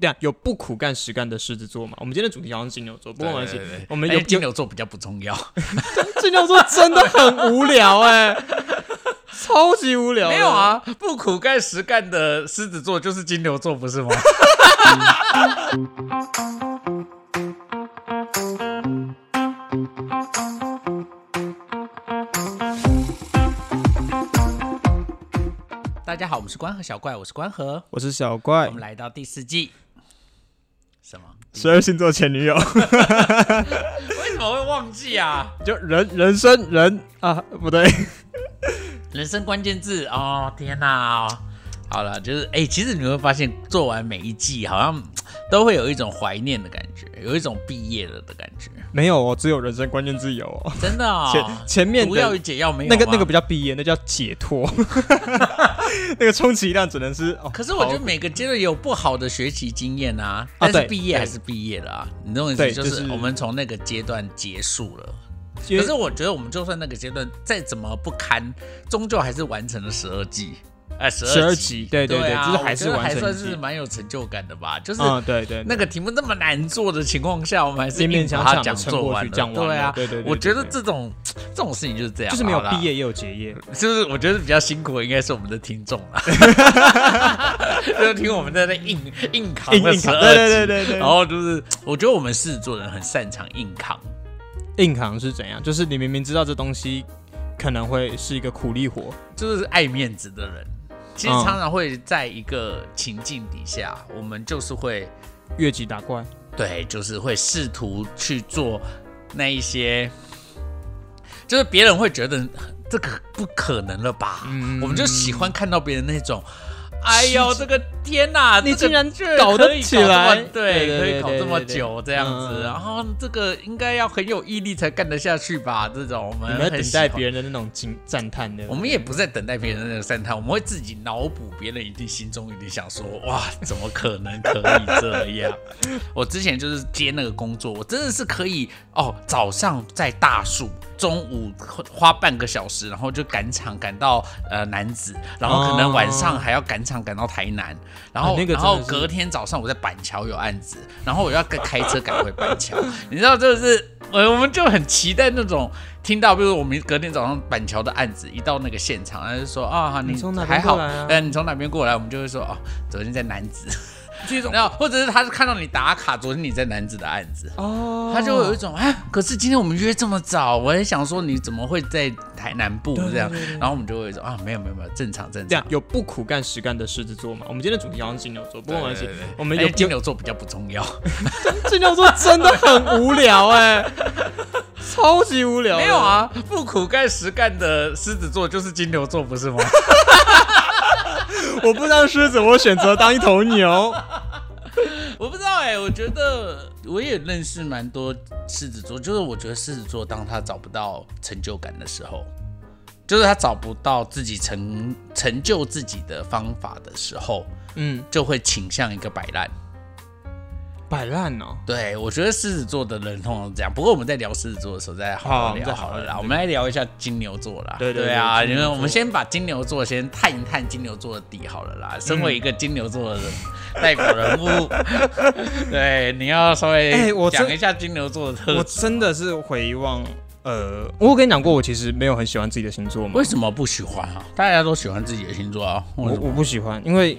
对啊，有不苦干实干的狮子座嘛？我们今天的主题好像是金牛座，不过没关系我们有哎金牛座比较不重要，金牛座真的很无聊哎、超级无聊。没有，啊，不苦干实干的狮子座就是金牛座，不是吗？大家好，我们是关河小怪，我是关河，我是小怪我们，来到第四季。十二星座前女友，为什么会忘记啊？就人人生人啊，不对，人生关键字哦，天哪！好了，就是哎、其实你会发现，做完每一季，好像都会有一种怀念的感觉，有一种毕业了的感觉，没有哦，只有人生关键字有哦。真的 哦。前前面毒药与的解药没有那个那个比较毕业，那叫解脱，那个充其量只能是哦。可是我觉得每个阶段有不好的学习经验啊，啊但是毕业对还是毕业了啊，你懂我意思？就是是我们从那个阶段结束了。可是我觉得我们就算那个阶段再怎么不堪，终究还是完成了十二季，哎，十12集集，对对对啊，就是还是还完成季算是蛮有成就感的吧。就是嗯，对对，那个题目那么难做的情况下，我们还是勉勉强强地撑做。过去讲完对啊，对对对我觉得这种这种事情就是这样，就是没有毕业也有结业，就是我觉得比较辛苦的应该是我们的听众了 就是听我们在那硬硬扛硬硬扛，了十二对对对对对。然后就是我觉得我们狮子座人很擅长硬扛，硬扛是怎样？就是你明明知道这东西可能会是一个苦力活，就是爱面子的人。其实嗯常常会在一个情境底下，我们就是会越级打怪。对，就是会试图去做那一些，就是别人会觉得这个不可能了吧？嗯我们就喜欢看到别人那种。哎呦，这个天哪！这个你竟然居然搞得起来对，可以搞这么久这样子，嗯然后这个应该要很有毅力才干得下去吧？这种我们等待别人的那种惊赞叹的，我们也不是在等待别人的那个赞叹，我们会自己脑补，别人一定心中一定想说：哇，怎么可能可以这样？我之前就是接那个工作，我真的是可以哦，早上在大树，中午花半个小时，然后就赶场赶到呃南子，然后可能晚上还要赶场赶到台南，然后、啊那个真的然后隔天早上我在板桥有案子，然后我要开开车赶回板桥，你知道这是我我们就很期待那种听到，比如我们隔天早上板桥的案子一到那个现场，他就说啊你你从哪还好，边过来啊？呃你从哪边过来，我们就会说哦昨天在南子，这种然后或者是他是看到你打卡，昨天你在男子的案子。哦，他就会有一种哎，可是今天我们约这么早，我也想说你怎么会在台南部这样对对对，然后我们就会说啊，没有没有没有，正常正常这样。有不苦干实干的狮子座嘛？我们今天的主题好像是金牛座，不过没关系我们有哎金牛座比较不重要，金牛座真的很无聊哎、超级无聊。没有，啊，不苦干实干的狮子座就是金牛座，不是吗？我不当狮子，我选择当一头牛。我不知道哎、我觉得我也认识蛮多狮子座，就是我觉得狮子座当他找不到成就感的时候，就是他找不到自己成成就自己的方法的时候，嗯，就会倾向一个摆烂。摆烂哦。对，我觉得狮子座的人通常是这样。不过我们在聊狮子座的时候再好好聊好了啦。我们来聊一下金牛座啦。对对对啊，因为我们先把金牛座先探一探金牛座的底好了啦。身为一个金牛座的人、代表人物，对，你要稍微哎我讲一下金牛座的特我质。真的是回望，呃，我有跟你讲过，我其实没有很喜欢自己的星座嘛为。什么不喜欢啊？大家都喜欢自己的星座啊。我我不喜欢，因为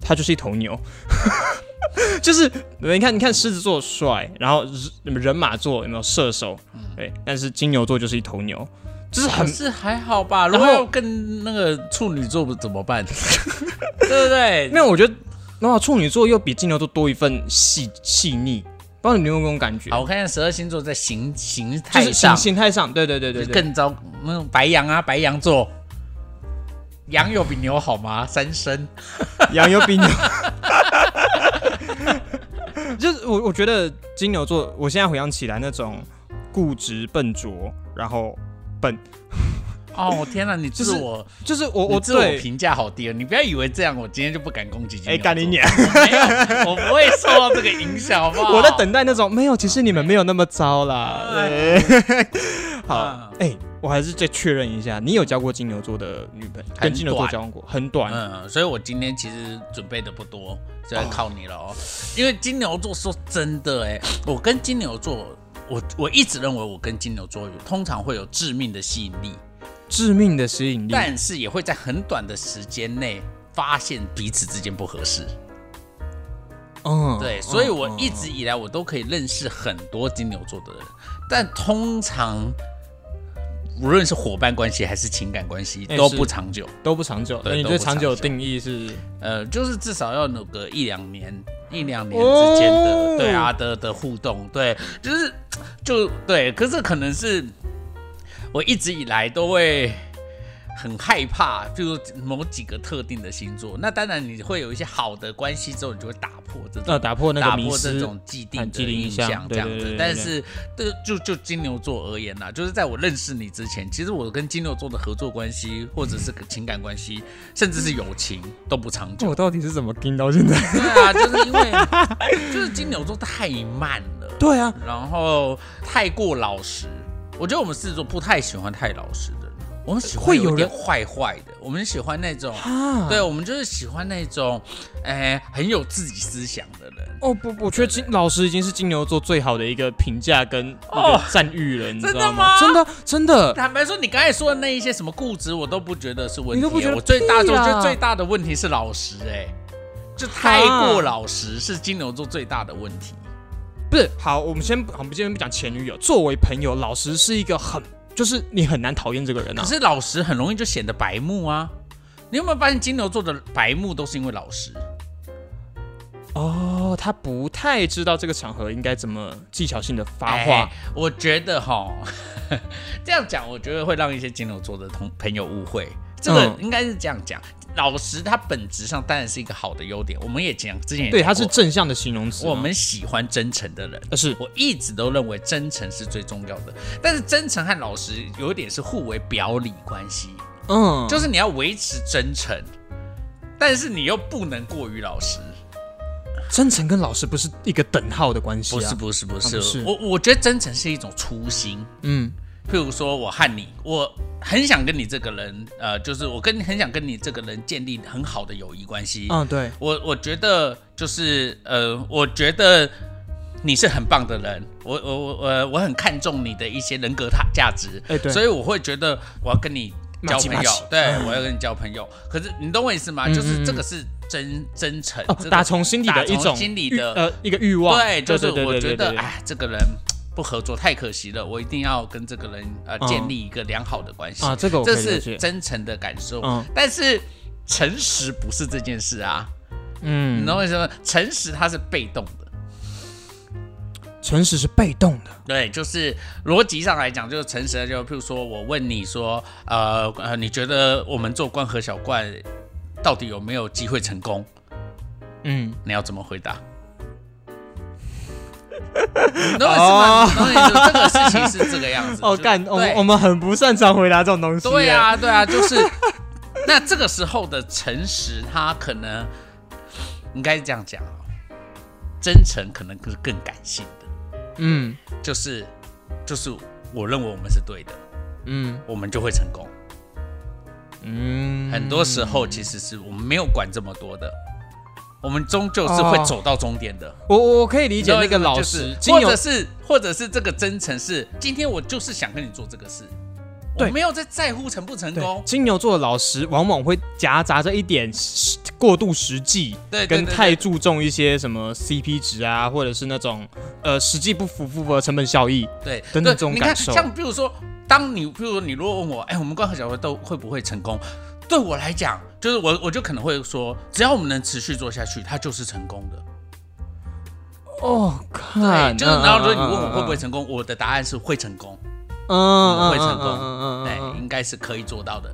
它就是一头牛。就是你看，你看狮子座帅，然后人人马座有没有射手？对，但是金牛座就是一头牛，就是很是还好吧。如然后果要跟那个处女座怎么办？对不对？没有，我觉得，然后处女座又比金牛座多一份细细腻，不知道你有没有这种感觉？好，我看一下十二星座在形形就是态上形形态上，对对对对对，更糟，那种白羊啊，白羊座，羊有比牛好吗？三生，羊有比牛，就是我我觉得金牛座，我现在回想起来那种固执笨拙，然后笨，哦天哪，你 就是自我，就是我我我对，自我评价好低哦，你不要以为这样，我今天就不敢攻击金牛哎，干你娘！没有，我不会受到这个影响，好不好？我在等待那种没有，其实你们没有那么糟啦。对，好，哎、我还是再确认一下，你有交过金牛座的女朋友，跟金牛座交往过，很短。嗯，所以我今天其实准备的不多，就要靠你了哦。因为金牛座说真的，哎，我跟金牛座，我我一直认为我跟金牛座有通常会有致命的吸引力，致命的吸引力，但是也会在很短的时间内发现彼此之间不合适。嗯，对，所以我嗯一直以来我都可以认识很多金牛座的人，但通常无论是伙伴关系还是情感关系都不长久。都不长久。对那你都不长久对长久的定义是？呃，就是至少要有个一两年、一两年之间的，哦对啊的的互动，对，就是就对，可是可能是我一直以来都会很害怕，就是某几个特定的星座，那当然你会有一些好的关系之后，你就会打破这种。呃，打破那个打破这种既定的既定印印象象，这样。子但是，对，就就金牛座而言呐，就是在我认识你之前，其实我跟金牛座的合作关系，或者是个情感关系，甚至是友情，都不长久。我到底是怎么听到现在？对啊，就是因为就是金牛座太慢了，对啊，然后太过老实。我觉得我们狮子座不太喜欢太老实的人，我们喜欢会有点坏坏的，我们喜欢那种，啊，对，我们就是喜欢那种，哎，很有自己思想的人。哦不，我觉得金老师已经是金牛座最好的一个评价跟个赞誉了，你知真的道吗？真的真的，坦白说，你刚才说的那一些什么固执，我都不觉得是问题。你都不觉得我最大，我觉得最大的问题是老实、哎，就太过老实是金牛座最大的问题。不是好，我们先我们今天不讲前女友，作为朋友，老实是一个很就是你很难讨厌这个人啊。可是老实很容易就显得白目啊。你有没有发现金牛座的白目都是因为老实？哦，他不太知道这个场合应该怎么技巧性的发哎话。我觉得哈，这样讲，我觉得会让一些金牛座的同朋友误会。这个嗯应该是这样讲，老实它本质上当然是一个好的优点。我们也讲之前也对，他是正向的形容词。我们喜欢真诚的人。呃是我一直都认为真诚是最重要的，但是真诚和老实有一点是互为表里关系，嗯，就是你要维持真诚，但是你又不能过于老实。真诚跟老实不是一个等号的关系啊。不是不是不是，啊不是我我觉得真诚是一种初心。嗯譬如说，我和你，我很想跟你这个人，呃，就是我跟很想跟你这个人建立很好的友谊关系。嗯对，我我觉得就是呃，我觉得你是很棒的人，我我我我我很看重你的一些人格他价值，哎对。所以我会觉得我要跟你交朋友。对嗯。我要跟你交朋友。可是你懂我意思吗？嗯就是这个是真真诚哦，，打从心底的一种心里的呃一个欲望。对，就是我觉得，哎，这个人不合作太可惜了，我一定要跟这个人呃嗯建立一个良好的关系啊，这个这是。真诚的感受。嗯但是诚实不是这件事啊，嗯你嗯，懂我意思吗？诚实它是被动的。诚实是被动的。对，就是逻辑上来讲，就是诚实，就譬如说我问你说，呃呃，你觉得我们做关和小怪到底有没有机会成功？嗯，你要怎么回答？你懂我意思吗？你懂我意思？这个事情是这个样子。哦干，我们我们很不擅长回答这种东西。对，啊，对啊，就是那这个时候的诚实，他可能应该是这样讲啊，真诚可能是更感性的，嗯就是就是我认为我们是对的，嗯我们就会成功。嗯，很多时候其实是我们没有管这么多的，我们终究是会哦走到终点的。我我我可以理解那个老就是实，或者是或者是这个真诚是，今天我就是想跟你做这个事，我对没有在在乎成不成功。金牛座的老实往往会夹杂着一点实过度实际，跟太注重一些什么 CP 值啊，或者是那种呃实际不符符合成本效益。对，等等对你看，这种感受像比如说，当你比如说你如果问我，哎，我们光和小会都会不会成功？对我来讲，就是我我就可能会说，只要我们能持续做下去，它就是成功的。哦，对，看，就是然后如果你问我会不会成，功，我的答案是会成功。嗯，会成功嗯对，嗯应该是可以做到的。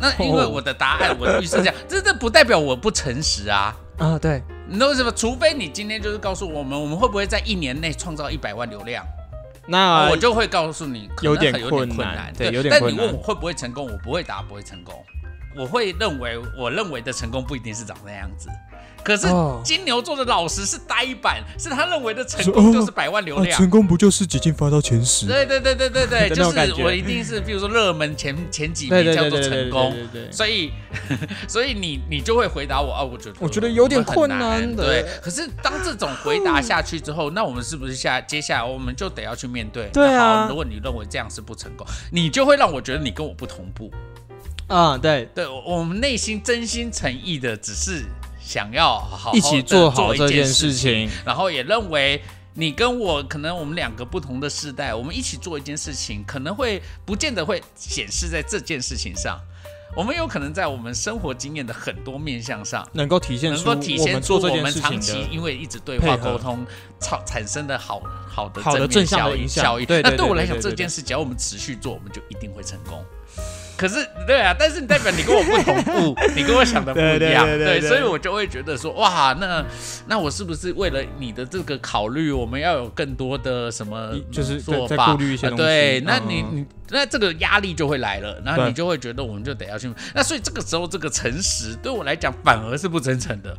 那因为我的答案，我的预设这样，这这不代表我不诚实啊。嗯啊，对，你懂我意思吗？除非你今天就是告诉我们，我们会不会在一年内创造一百万流量，那我就会告诉你，可能有点很有点困难。对有点但你困难问我会不会成功，我不会答不会成功。我会认为，我认为的成功不一定是长那样子。可是哦金牛座的老实是呆板，是他认为的成功就是百万流量。成功不就是几进发到前十？对对对对对对，就是我一定是，比如说热门前前几名叫做对对对对成功，对对对。所以 所以你你就会回答我啊，我觉得我觉得有点困难的对，可是当这种回答下去之后，那我们是不是下接下来我们就得要去面对？对啊如果你认为这样是不成功，你就会让我觉得你跟我不同步。啊，对，对，我我们内心真心诚意的只是想要好好一起做做好这件事情，然后也认为你跟我可能我们两个不同的世代，我们一起做一件事情，可能会不见得会显示在这件事情上。我们有可能在我们生活经验的很多面向上，能够体现能出够体现我们做这出我们件事情长期因为一直对话沟通产产生的好好的好的正效益影响效益。对对对那对我来讲，这件事只要我们持续做，我们就一定会成功。可是，对啊，但是代表你跟我不同步，你跟我想的不一样，对对对所以我就会觉得说，哇，那那我是不是为了你的这个考虑，我们要有更多的什么就是做法？顾虑一些东西。呃对，那你你那这个压力就会来了，然后你就会觉得我们就得要去，那所以这个时候这个诚实对我来讲反而是不真诚的。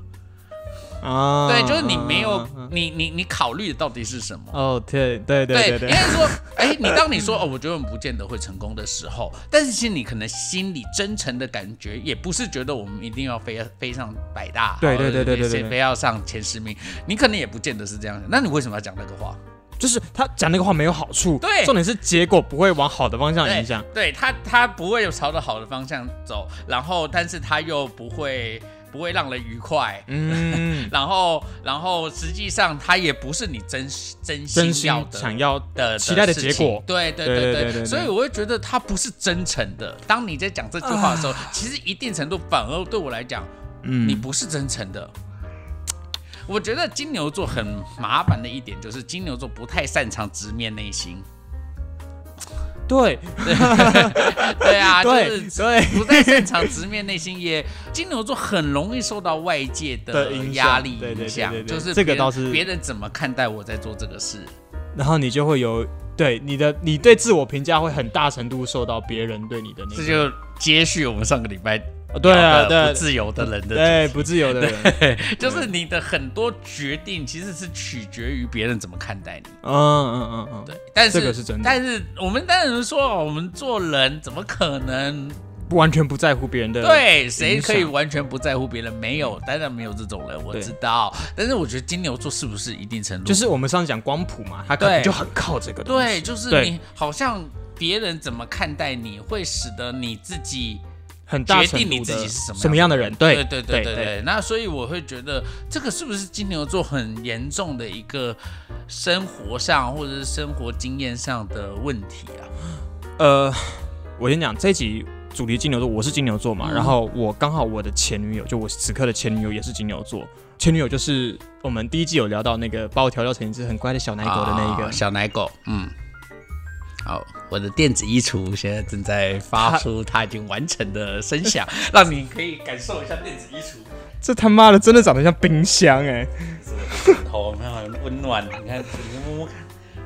啊，对，就是你没有你你你考虑的到底是什么？哦，对对对对对，应该说，哎，你当你说哦，我觉得我们不见得会成功的时候，但是其实你可能心里真诚的感觉，也不是觉得我们一定要飞飞上百大，对对对对对对非非要上前十名，你可能也不见得是这样。那你为什么要讲那个话？就是他讲那个话没有好处，对重点是结果不会往好的方向影响。对他他不会有朝着好的方向走，然后但是他又不会不会让人愉快，嗯，然后，然后，实际上，它也不是你真真心要的、想要的、期待的结果。对对对对对。所以，我会觉得他不是真诚的。当你在讲这句话的时候，其实一定程度反而对我来讲，你不是真诚的。我觉得金牛座很麻烦的一点就是，金牛座不太擅长直面内心。对 对啊，就对是对不在擅长直面内心，也金牛座很容易受到外界的压力对对对影响对，对就是这个倒是别人怎么看待我在做这个事。然后你就会有对你的你对自我评价会很大程度受到别人对你的那这，就接续我们上个礼拜哦对啊不自由的人的对不自由的人，就是你的很多决定其实是取决于别人怎么看待你。嗯嗯嗯嗯，对，但是这个是真的。但是我们当然说，哦我们做人怎么可能完全不在乎别人的对谁影可以完全不在乎别人？没有，当然没有这种人，我知道。但是我觉得金牛座是不是一定程度就是我们上次讲光谱嘛，他可能就很靠这个对，就是你好像别人怎么看待你，会使得你自己很决定你自己是什么什么样的人，对对对对对对，那所以我会觉得这个是不是金牛座很严重的一个生活上或者是生活经验上的问题啊？呃，我先讲，这一集主题金牛座，我是金牛座嘛，嗯然后我刚好我的前女友，就我此刻的前女友也是金牛座，前女友就是我们第一季有聊到那个把我调教成一只很乖的小奶狗的那一个，啊小奶狗，嗯。好，我的电子衣橱现在正在发出它已经完成的声响，让你可以感受一下电子衣橱这他妈的真的长得像冰箱哎、头，有没有很温暖？你看，你摸摸看。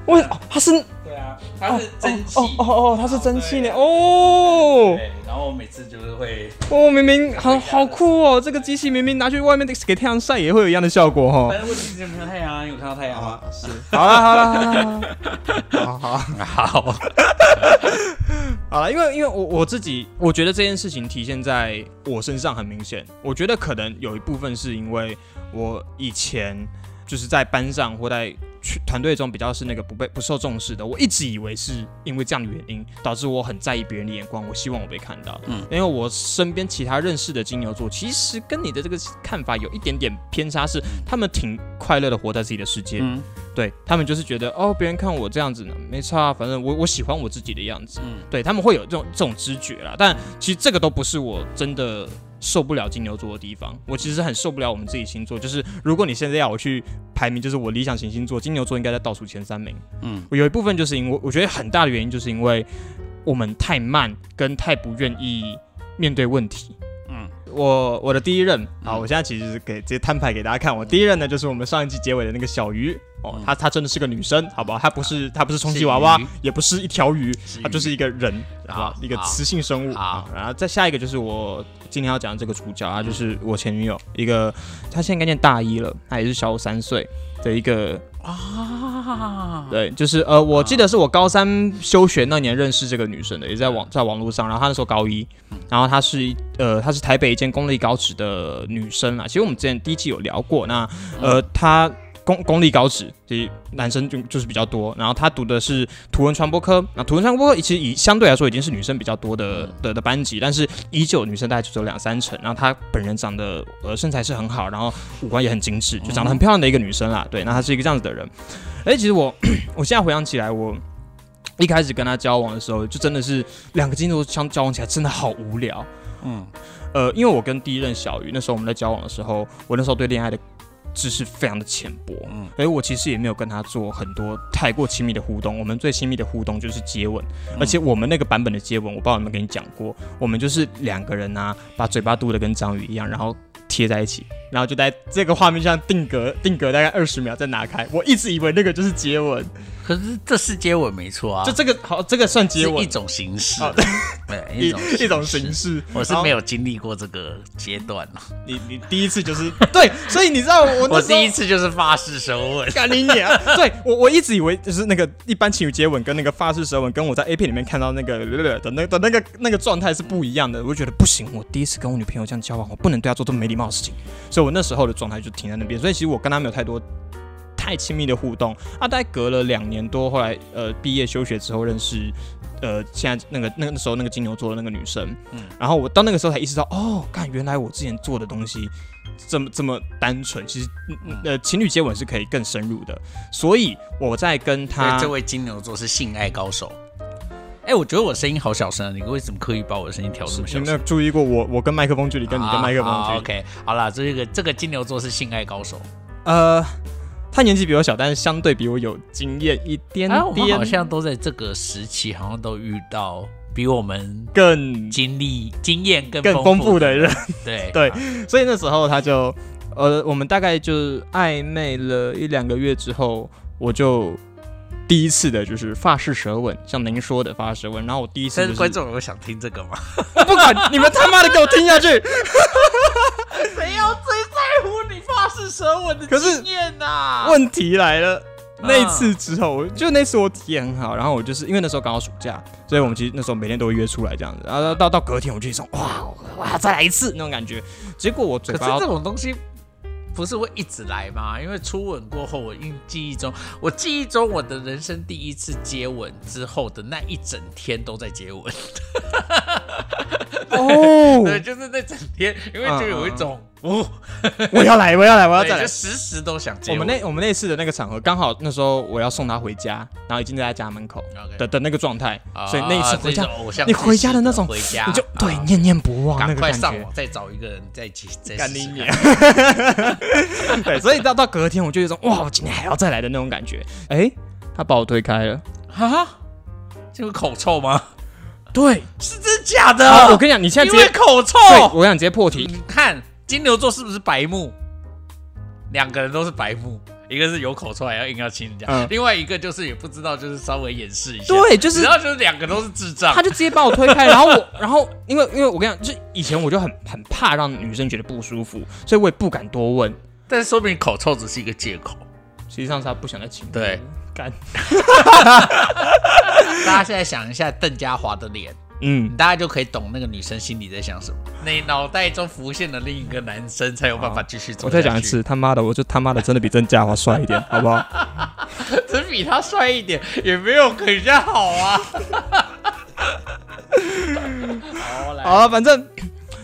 我哦，它是对啊，它是蒸汽。哦哦哦，它是蒸汽呢哦对，然后每次就是会，哦，明明好好酷哦，这个机器明明拿去外面给太阳晒也会有一样的效果哈、但是问题是有没有太阳啊？有看到太阳吗？是，好了好了好了，好好 好，了，因为因为我我自己，我觉得这件事情体现在我身上很明显。我觉得可能有一部分是因为我以前就是在班上或在去团队中比较是那个不被不受重视的。我一直以为是因为这样的原因，导致我很在意别人的眼光，我希望我被看到。嗯因为我身边其他认识的金牛座，其实跟你的这个看法有一点点偏差，是他们挺快乐的活在自己的世界。嗯对他们就是觉得哦，别人看我这样子呢，没差啊，反正我我喜欢我自己的样子。嗯对他们会有这种这种知觉啦，但其实这个都不是我真的受不了金牛座的地方。我其实很受不了我们自己星座，就是如果你现在要我去排名，就是我理想型星座，金牛座应该在倒数前三名。嗯我有一部分就是因为我觉得很大的原因就是因为我们太慢，跟太不愿意面对问题。嗯，我我的第一任啊，嗯我现在其实是给直接摊牌给大家看，我第一任呢就是我们上一季结尾的那个小鱼哦，她她真的是个女生，好不好？她不是她不是充气娃娃，也不是一条鱼，她就是一个人，好不好好？一个雌性生物啊。然后再下一个就是我今天要讲的这个主角啊，就是我前女友，一个她现在应该念大一了，她也是小我三岁的一个啊，对，就是呃，我记得是我高三休学那年认识这个女生的，也在网在网络上。然后她那时候高一，然后她是一呃，她是台北一间公立高职的女生啊。其实我们之前第一季有聊过，那呃，她公公立高职，其实男生就就是比较多。然后他读的是图文传播科，那图文传播科其实以相对来说已经是女生比较多的的的班级，但是依旧女生大概就只有两三成。然后她本人长得呃身材是很好，然后五官也很精致，就长得很漂亮的一个女生啦。对，那她是一个这样子的人。哎、其实我 我现在回想起来，我一开始跟他交往的时候，就真的是两个金牛座相交往起来真的好无聊。嗯，呃，因为我跟第一任小鱼那时候我们在交往的时候，我那时候对恋爱的知识非常的浅薄，嗯所以我其实也没有跟他做很多太过亲密的互动。我们最亲密的互动就是接吻，而且我们那个版本的接吻，我不知道有没有跟你讲过，我们就是两个人啊，把嘴巴嘟的跟章鱼一样，然后贴在一起，然后就在这个画面上定格定格大概二十秒再拿开。我一直以为那个就是接吻，可是这是接吻没错啊，就这个好，这个算接吻一。种形式好，对，一一种一种形。式，我是没有经历过这个阶段啊你你第一次就是 对，所以你知道我 我第一次就是发誓舌吻，干你娘！对我我一直以为就是那个一般情侣接吻跟那个发式舌吻，跟我在 A 片里面看到那个的那的那个那个状态是不一样的。我就觉得不行，我第一次跟我女朋友这样交往，我不能对她做这么没礼貌的事情。所以我那时候的状态就停在那边。所以其实我跟她没有太多太亲密的互动啊，大概隔了两年多，后来呃毕业休学之后认识。呃，现在那个那个那时候那个金牛座的那个女生，嗯嗯，然后我到那个时候才意识到，哦，看原来我之前做的东西这么这么单纯，其实嗯呃情侣接吻是可以更深入的，所以我在跟所他这位金牛座是性爱高手。哎，我觉得我声音好小声啊，你为什么刻意把我的声音调这么你有没有？注意过我我跟麦克风距离跟你跟麦克风啊距离？OK，好了，这个这个金牛座是性爱高手。呃，他年纪比我小，但是相对比我有经验一点啊，我们，好像都在这个时期，好像都遇到比我们更经历、经验更更丰富的人。对对啊所以那时候他就，呃，我们大概就暧昧了一两个月之后，我就第一次的就是发式舌吻，像您说的发式舌吻。然后我第一次、就是，但是观众有想听这个吗？我 不管你们他妈的给我听下去。谁要最在乎你发式舌吻的可是经验呐？问题来了。那一嗯次之后，就那次我体验很好，然后我就是因为那时候刚好暑假，所以我们其实那时候每天都会约出来这样子，然后到到隔天我就一种哇哇再来一次那种感觉，结果我嘴巴可是这种东西不是会一直来吗？因为初吻过后，我印记忆中，我记忆中我的人生第一次接吻之后的那一整天都在接吻，哦。对，就是那整天，因为就有一种，哦，我要来我要来我要再，来就。时时都想接吻。我们那我们那次的那个场合，刚好那时候我要送他回家，然后已经在他家门口的的那个状态，啊所以那一次回家你回家的那种回家，你就对啊念念不忘那赶个感觉。快上网再找一个人再一起 再干你娘看！对，所以到到隔天我就有一种哇，我今天还要再来的那种感觉。哎，他把我推开了。啊，这个口臭吗？对，是真假的？我跟你讲，你现在因直接为口臭，对，我想直接破题。你看金牛座是不是白目？两个人都是白目，一个是有口臭还要硬要亲人家，嗯另外一个就是也不知道，就是稍微掩饰一下。对，就是然后就是两个都是智障他。就直接把我推开，然后我，然后因为因为我跟你讲，就以前我就很很怕让女生觉得不舒服，所以我也不敢多问。但是说明口臭只是一个借口。实际上是他不想再亲我。对，干，大家现在想一下邓家华的脸，嗯，大家就可以懂那个女生心里在想什么。你脑袋中浮现的另一个男生，才有办法继续走。我再讲一，次，他妈的，我就他妈的真的比郑家华帅一点，好不好？只比他帅一点，也没有人家好啊。好，来，好了，反正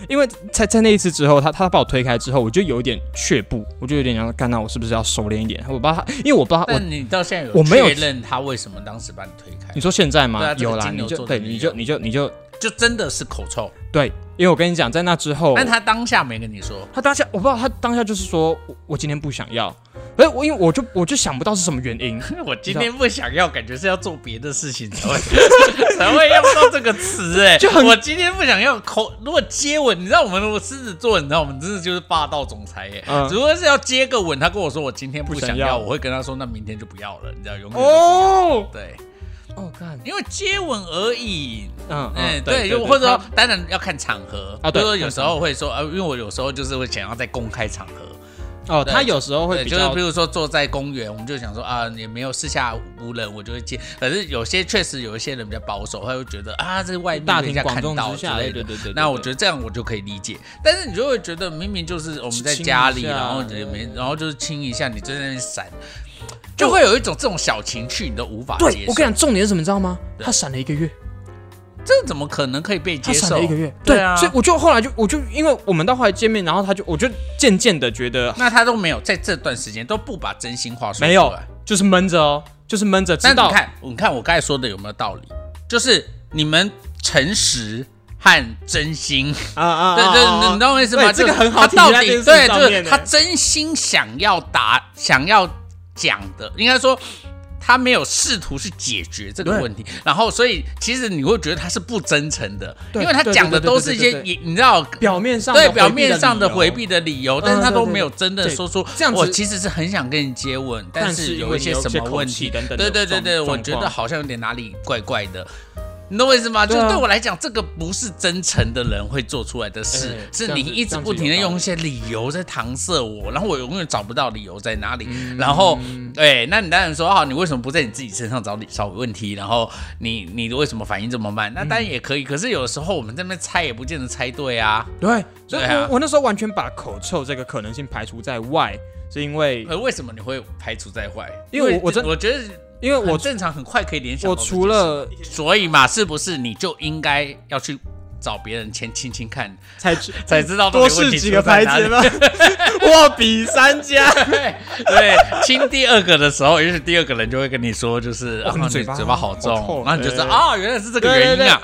因为在在那一次之后，他他把我推开之后，我就有一点却步，我就有点想干那我是不是要收敛一点？我不知道他，因为我不知道但你到现在有我没有确认他为什么当时把你推开你，说现在吗？啊有啦，你就对，你就你就你就就真的是口臭。对，因为我跟你讲，在那之后，但他当下没跟你说，他当下我不知道，他当下就是说我我今天不想要，哎，我因为我就我就想不到是什么原因。我今天不想要，感觉是要做别的事情才会 才会用到这个词哎。就很我今天不想要口，如果接吻，你知道我们如果狮子座，你知道我们真的就是霸道总裁耶。嗯如果是要接个吻，他跟我说我今天不想要，我会跟他说那明天就不要了，你知道永远都哦对，哦，看，因为接吻而已。嗯嗯，对，对，就或者说，当然要看场合啊对有时候会说，呃，因为我有时候就是会想要在公开场合，哦，他有时候会对，就是比如说坐在公园，我们就想说啊，也没有四下无人，我就会接。可是有些确实有一些人比较保守，他会觉得啊，这外面大庭广众看到之下，对之类的。对对对。那我觉得这样我就可以理解，但是你就会觉得明明就是我们在家里，然后也没，然后就是亲一下，你就在那边闪，就会有一种这种小情趣，你都无法接受。对我跟你讲，重点是什么，你知道吗？他闪了一个月，这怎么可能可以被接受？闪了一个月，对啊所以我就后来就我就因为我们到后来见面，然后他就我就渐渐的觉得那他都没有在这段时间都不把真心话说出来。没有，就是闷着哦，就是闷着，但你看，你看我刚才说的有没有道理？就是你们诚实和真心，啊啊对对，你懂我意思吗？对这个很好他到底对，就是他真心想要答、想要讲的，应该说。他没有试图去解决这个问题，然后所以其实你会觉得他是不真诚的，因为他讲的都是一些对对对也你知道表面上对表面上的回避的理由，但是他都没有真的说出这样子我其实是很想跟你接吻，但但是有一些什么问题。等等对对对对，我觉得好像有点哪里怪怪的。你懂我意思吗？就对我来讲，这个不是真诚的人会做出来的事，哎是你一直不停的用一些理由在搪塞我，然后我永远找不到理由在哪里。嗯然后，对，那你当然说啊，你为什么不在你自己身上找理找问题？然后你你为什么反应这么慢？那当然也可以，可是有的时候我们在那边猜也不见得猜对啊。对，所以我我那时候完全把口臭这个可能性排除在外，是因为呃，为什么你会排除在外？因为我我真我觉得因为我我正常很快可以联想我。除了所以嘛，是不是你就应该要去找别人先亲亲看，才知 才知道多底问题试几个牌子吗？货比三家。对对，亲第二个的时候，也许第二个人就会跟你说，就是啊，嘴巴嘴巴好好重臭，然后你就知道啊，原来是这个原因啊。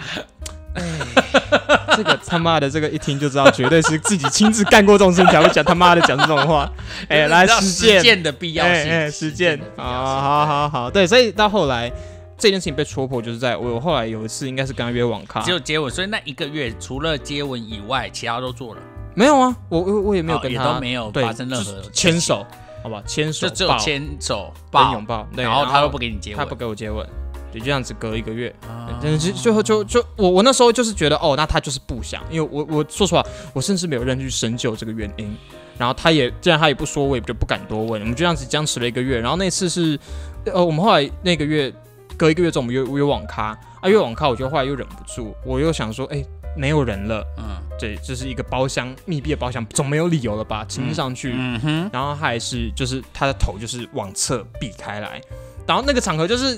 这个他妈的，这个一听就知道，绝对是自己亲自干过这种事情才会讲他妈的讲这种话。哎，来实践，实践的必要性，哎哎，实践啊，好好好，对，所以到后来这件事情被戳破，就是在我后来有一次应该是跟他约网咖。只，有接吻，所以那一个月除了接吻以外，其他都做了，没有啊，我我我也没有跟他都没有对发生任何牵手，好吧，牵手就只有牵手跟抱拥，抱，对，然后他都不给你接吻他不，给我接吻，对，就这样子隔一个月，啊但是最后就就我我那时候就是觉得哦，那他就是不想，因为我我说实话，我甚至没有认真去深究这个原因。然后他也既然他也不说，我也就不敢多问。我们就这样子僵持了一个月。然后那次是，呃，我们后来那个月隔一个月之后，我们约约网咖啊，约网咖，我就后来又忍不住，我又想说，哎，没有人了，嗯对，这是一个包厢密闭的包厢，总没有理由了吧？亲上去，嗯哼，然后他还是就是他的头就是往侧避开来，然后那个场合就是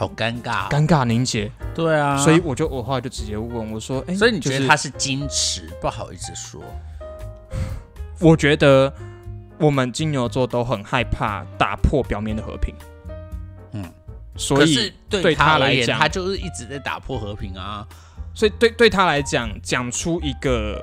好尴尬哦，尴尬凝结，对啊，所以我就我后来就直接问我说：“哎、所以你觉得他是矜持，不好意思说，我觉得我们金牛座都很害怕打破表面的和平，嗯，所以对对他来讲他就是一直在打破和平啊。所以对对他来讲，讲出一个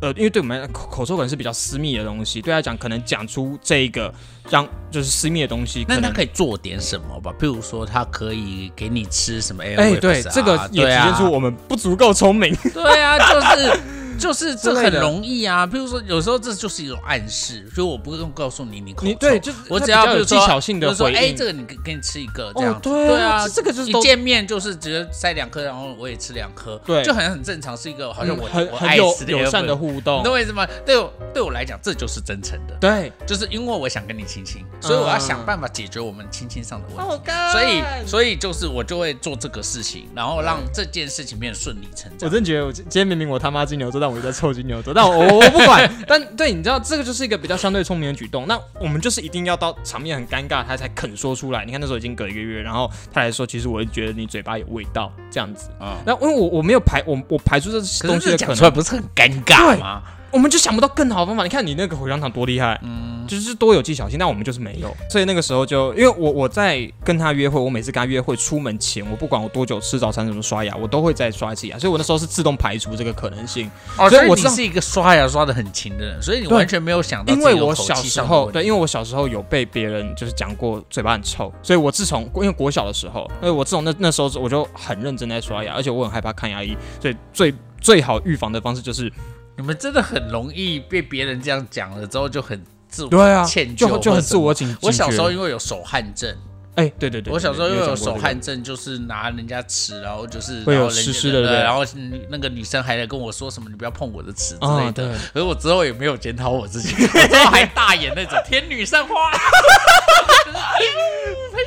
呃，因为对我们口口臭可能是比较私密的东西，对他来讲可能讲出这一个让就是私密的东西，那他可以做点什么吧？譬如说，他可以给你吃什么哎、对，这个也体现出我们不足够聪明。对啊，就是就是这很容易啊。比如说，有时候这就是一种暗示，所以我不用告诉你你口对，就是我只要比如说技巧性的就是说，哎，这个你给给你吃一个这样，子，哦对对啊，这这个就是一见面就是直接塞两颗，然后我也吃两颗，对。就很很正常，是一个好像我我爱很有吃的友善的互动。你懂，我意思吗？对我对我来讲，这就是真诚的，对，就是因为我想跟你亲亲，所以我要想嗯办法解决我们亲亲上的问题。所以，所以就是我就会做这个事情，然后让这件事情变得顺理成章。我真觉得我今今天明明我他妈金牛座，但我在凑金牛座，但我我我不管。但对，你知道这个就是一个比较相对聪明的举动。那我们就是一定要到场面很尴尬，他才肯说出来。你看那时候已经隔一个月，然后他来说，其实我是觉得你嘴巴有味道这样子。啊，那因为我我没有排我我排除这东西的可这讲出来能，不是很尴尬吗？我们就想不到更好的方法。你看你那个口香糖多厉害，嗯，就是多有技巧性，但我们就是没有，所以那个时候就因为我我在跟他约会，我每次跟他约会出门前，我不管我多久吃早餐怎么刷牙，我都会再刷一次牙，所以我那时候是自动排除这个可能性。哦，所以我是一个刷牙刷的很勤的人，所以你完全没有想到因为我小时候对，因为我小时候有被别人就是讲过嘴巴很臭，所以我自从因为国小的时候，因为我自从那那时候我就很认真在刷牙，而且我很害怕看牙医，所以最最好预防的方式就是你们真的很容易被别人这样讲了之后就很自我对啊，歉疚就就很自我警。我小时候因为有手汗症，哎，对对对，我小时候因为有手汗症，就是拿人家尺，然后就是会有湿湿的对然后嗯那个女生还来跟我说什么，你不要碰我的尺之类啊，的。对，可是我之后也没有检讨我自己，我之后还大演那种天女散花，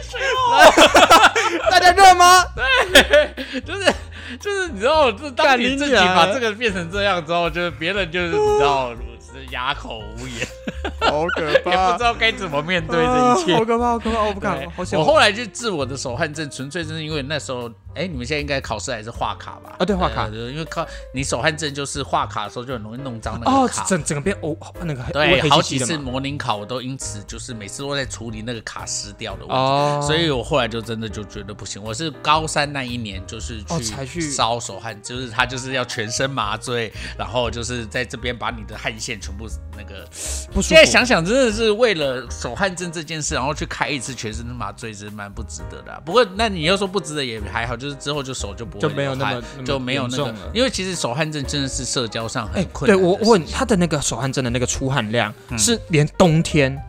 水哦，大家热吗？对 就是就是你知道，就是当你自己把这个变成这样之后，就是别人就是你知道，是哑口无言，好可怕 也不知道该怎么面对这一切。好可怕，好可怕，我不对敢，好想我后来就治我的手汗症，纯粹就是因为那时候，哎，你们现在应该考试还是画卡吧？啊对画卡呃因为靠你手汗症就是画卡的时候就很容易弄脏那哦个，卡。整整个变哦，那个黑对，黑好几次模拟考我都因此就是每次都在处理那个卡湿掉的问题。哦，所以我后来就真的就觉得不行，我是高三那一年就是去烧手汗，就是他就是要全身麻醉，然后就是在这边把你的汗腺全部那个。不舒服。现在想想真的是为了手汗症这件事，然后去开一次全身的麻醉是蛮不值得的啊、不过那你要说不值得也还好，就是之后就手就不会就没有那么就没有那个因为其实手汗症真的是社交上哎很，困对。我问他的那个手汗症的那个出汗量嗯是连冬天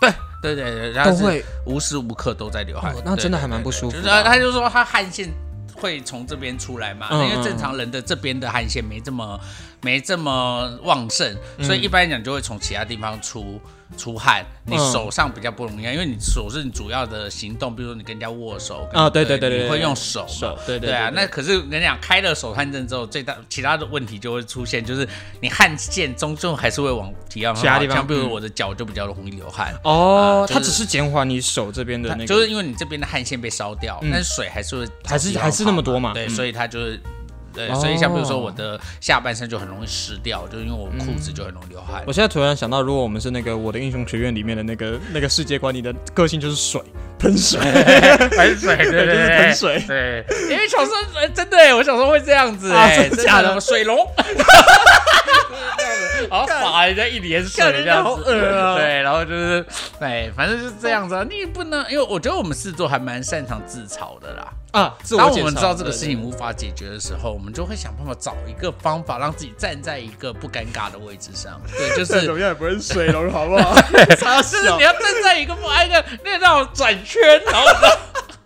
对对对，他是都会无时无刻都在流汗哦，那真的还蛮不舒服他就说他汗腺会从这边出来嘛，嗯因为正常人的这边的汗腺没这么没这么旺盛，嗯。所以一般来讲就会从其他地方出出汗。你嗯手上比较不容易，因为你手是你主要的行动，比如说你跟人家握手啊对对对对对你会用手手对对那可是跟你讲，开了手汗症之后，最大其他的问题就会出现，就是你汗腺终究还是会往其他其他地方嗯像比如我的脚就比较容易流汗。哦，就是它只是减缓你手这边的那个，就是因为你这边的汗腺被烧掉，嗯但是水还是会还是还是那么多嘛对，嗯所以它就是。对，哦所以像比如说我的下半身就很容易湿掉，就是因为我裤子就很容易流汗。我现在突然想到，如果我们是那个我的英雄学院里面的那个那个世界观，你的个性就是水，喷水，喷水，对 对就是喷水。对，因为小时候呃真的，我小时候会这样子假的？水龙，然后洒人家一脸水干这样好子，对，然后就是，哎，反正就是这样子啊。你不能，因为我觉得我们狮子座还蛮擅长自嘲的啦。啊，自当我们知道这个事情无法解决的时候，我们就会想办法找一个方法，让自己站在一个不尴尬的位置上。对，就是怎么样也不会是水龙，好不好？差小就是你，要站在一个不挨个那那种转圈，然后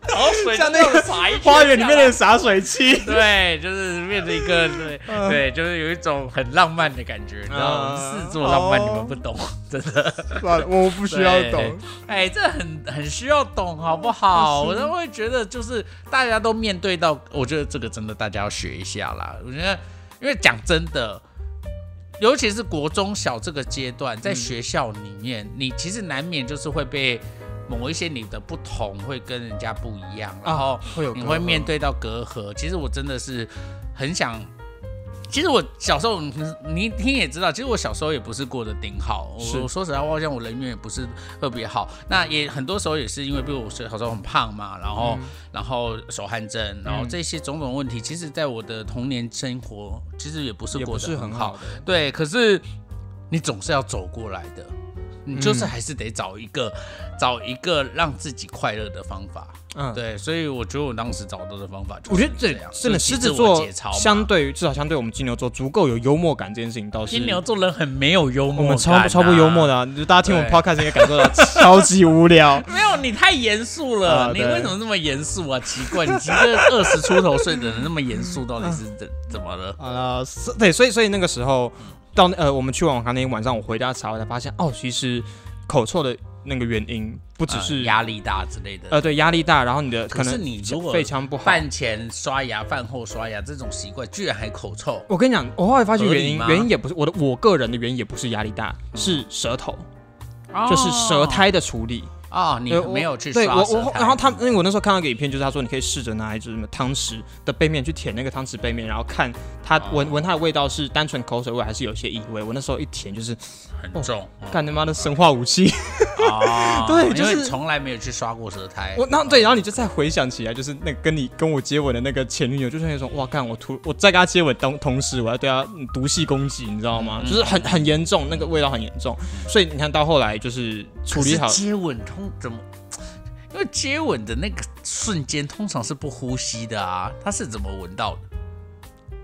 然后水像那个样洒一花园里面的洒水器。对，就是变成一个 对嗯对，就是有一种很浪漫的感觉，你知道吗？嗯狮子座浪漫哦你们不懂，真的。算了，我不需要懂。哎，这很很需要懂，好不好？是我都会觉得，就是大家都面对到，我觉得这个真的大家要学一下啦。我觉得，因为讲真的，尤其是国中小这个阶段，在学校里面，你其实难免就是会被某一些你的不同会跟人家不一样，然后你会面对到隔阂。其实我真的是很想。其实我小时候，你你你也知道，其实我小时候也不是过得顶好。是我我说实在话，好像我人缘也不是特别好。那也很多时候也是因为，比如我小时候很胖嘛，然后、然后手汗症，然后这些种种问题，其实在我的童年生活，其实也不是过得很好。对，可是你总是要走过来的，你就是还是得找一个、找一个让自己快乐的方法。嗯，对，所以我觉得我当时找到的方法就是我觉得这，这真的狮子座相对于至少相对我们金牛座足够有幽默感这件事情倒是金牛座人很没有幽默感、啊，我们超超不幽默的、啊，就大家听我们对 podcast 应该感受到超级无聊。没有，你太严肃了。你为什么那么严肃啊？奇怪，你一个二十出头岁的人那么严肃，到底是怎怎么了？啊，是对，所以所以那个时候到呃，我们去完网咖那天晚上，我回家查，我才发现哦，其实口臭的那个原因不只呃是压力大之类的。呃对压力大，然后你的可是能你如果肺腔不好。饭前刷牙、饭后刷牙这种习惯，居然还口臭。我跟你讲，我后来发现原因原因也不是我的我个人的原因也不是压力大，是舌头，就是舌哦。苔的处理。哦，你没有去对我我然后他因为我那时候看到一个影片，就是他说你可以试着拿一只什么汤匙的背面去舔那个汤匙背面，然后看它闻闻它的味道是单纯口水味还是有些异味。我那时候一舔就是很重，嗯干他妈的生化武器。哦，对就是从来没有去刷过舌苔。我然后对，然后你就再回想起来，就是那跟你跟我接吻的那个前女友，就是那种哇干我突我在跟她接吻同同时，我要对她嗯毒气攻击，你知道吗？就是很很严重，那个味道很严重。所以你看到后来就是处理好接吻通怎么？因为接吻的那个瞬间通常是不呼吸的啊，他是怎么闻到的？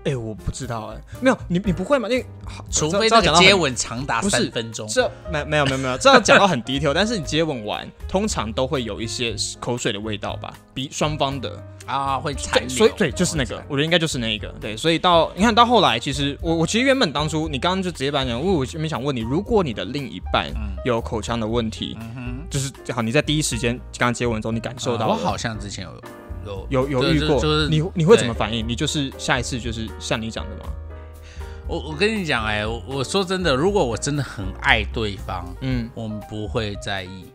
哎、我不知道哎、没有你你不会吗？因为好除非到很那个接吻长达三分钟。这没没有没有没有，这要讲到很 detail，但是你接吻完，通常都会有一些口水的味道吧，比双方的，啊，会残对，留。所以对，就是那个，我觉得应该就是那一个，对，所以到你看到后来，其实我我其实原本当初你刚刚就直接把讲，因为我原本想问你，如果你的另一半嗯有口腔的问题，就是好你在第一时间刚接吻之后，你感受到啊我好像之前有有有有遇过，就就是你你会怎么反应？你就是下一次就是像你讲的吗？我我跟你讲，哎，我我说真的，如果我真的很爱对方，嗯，我们不会在意。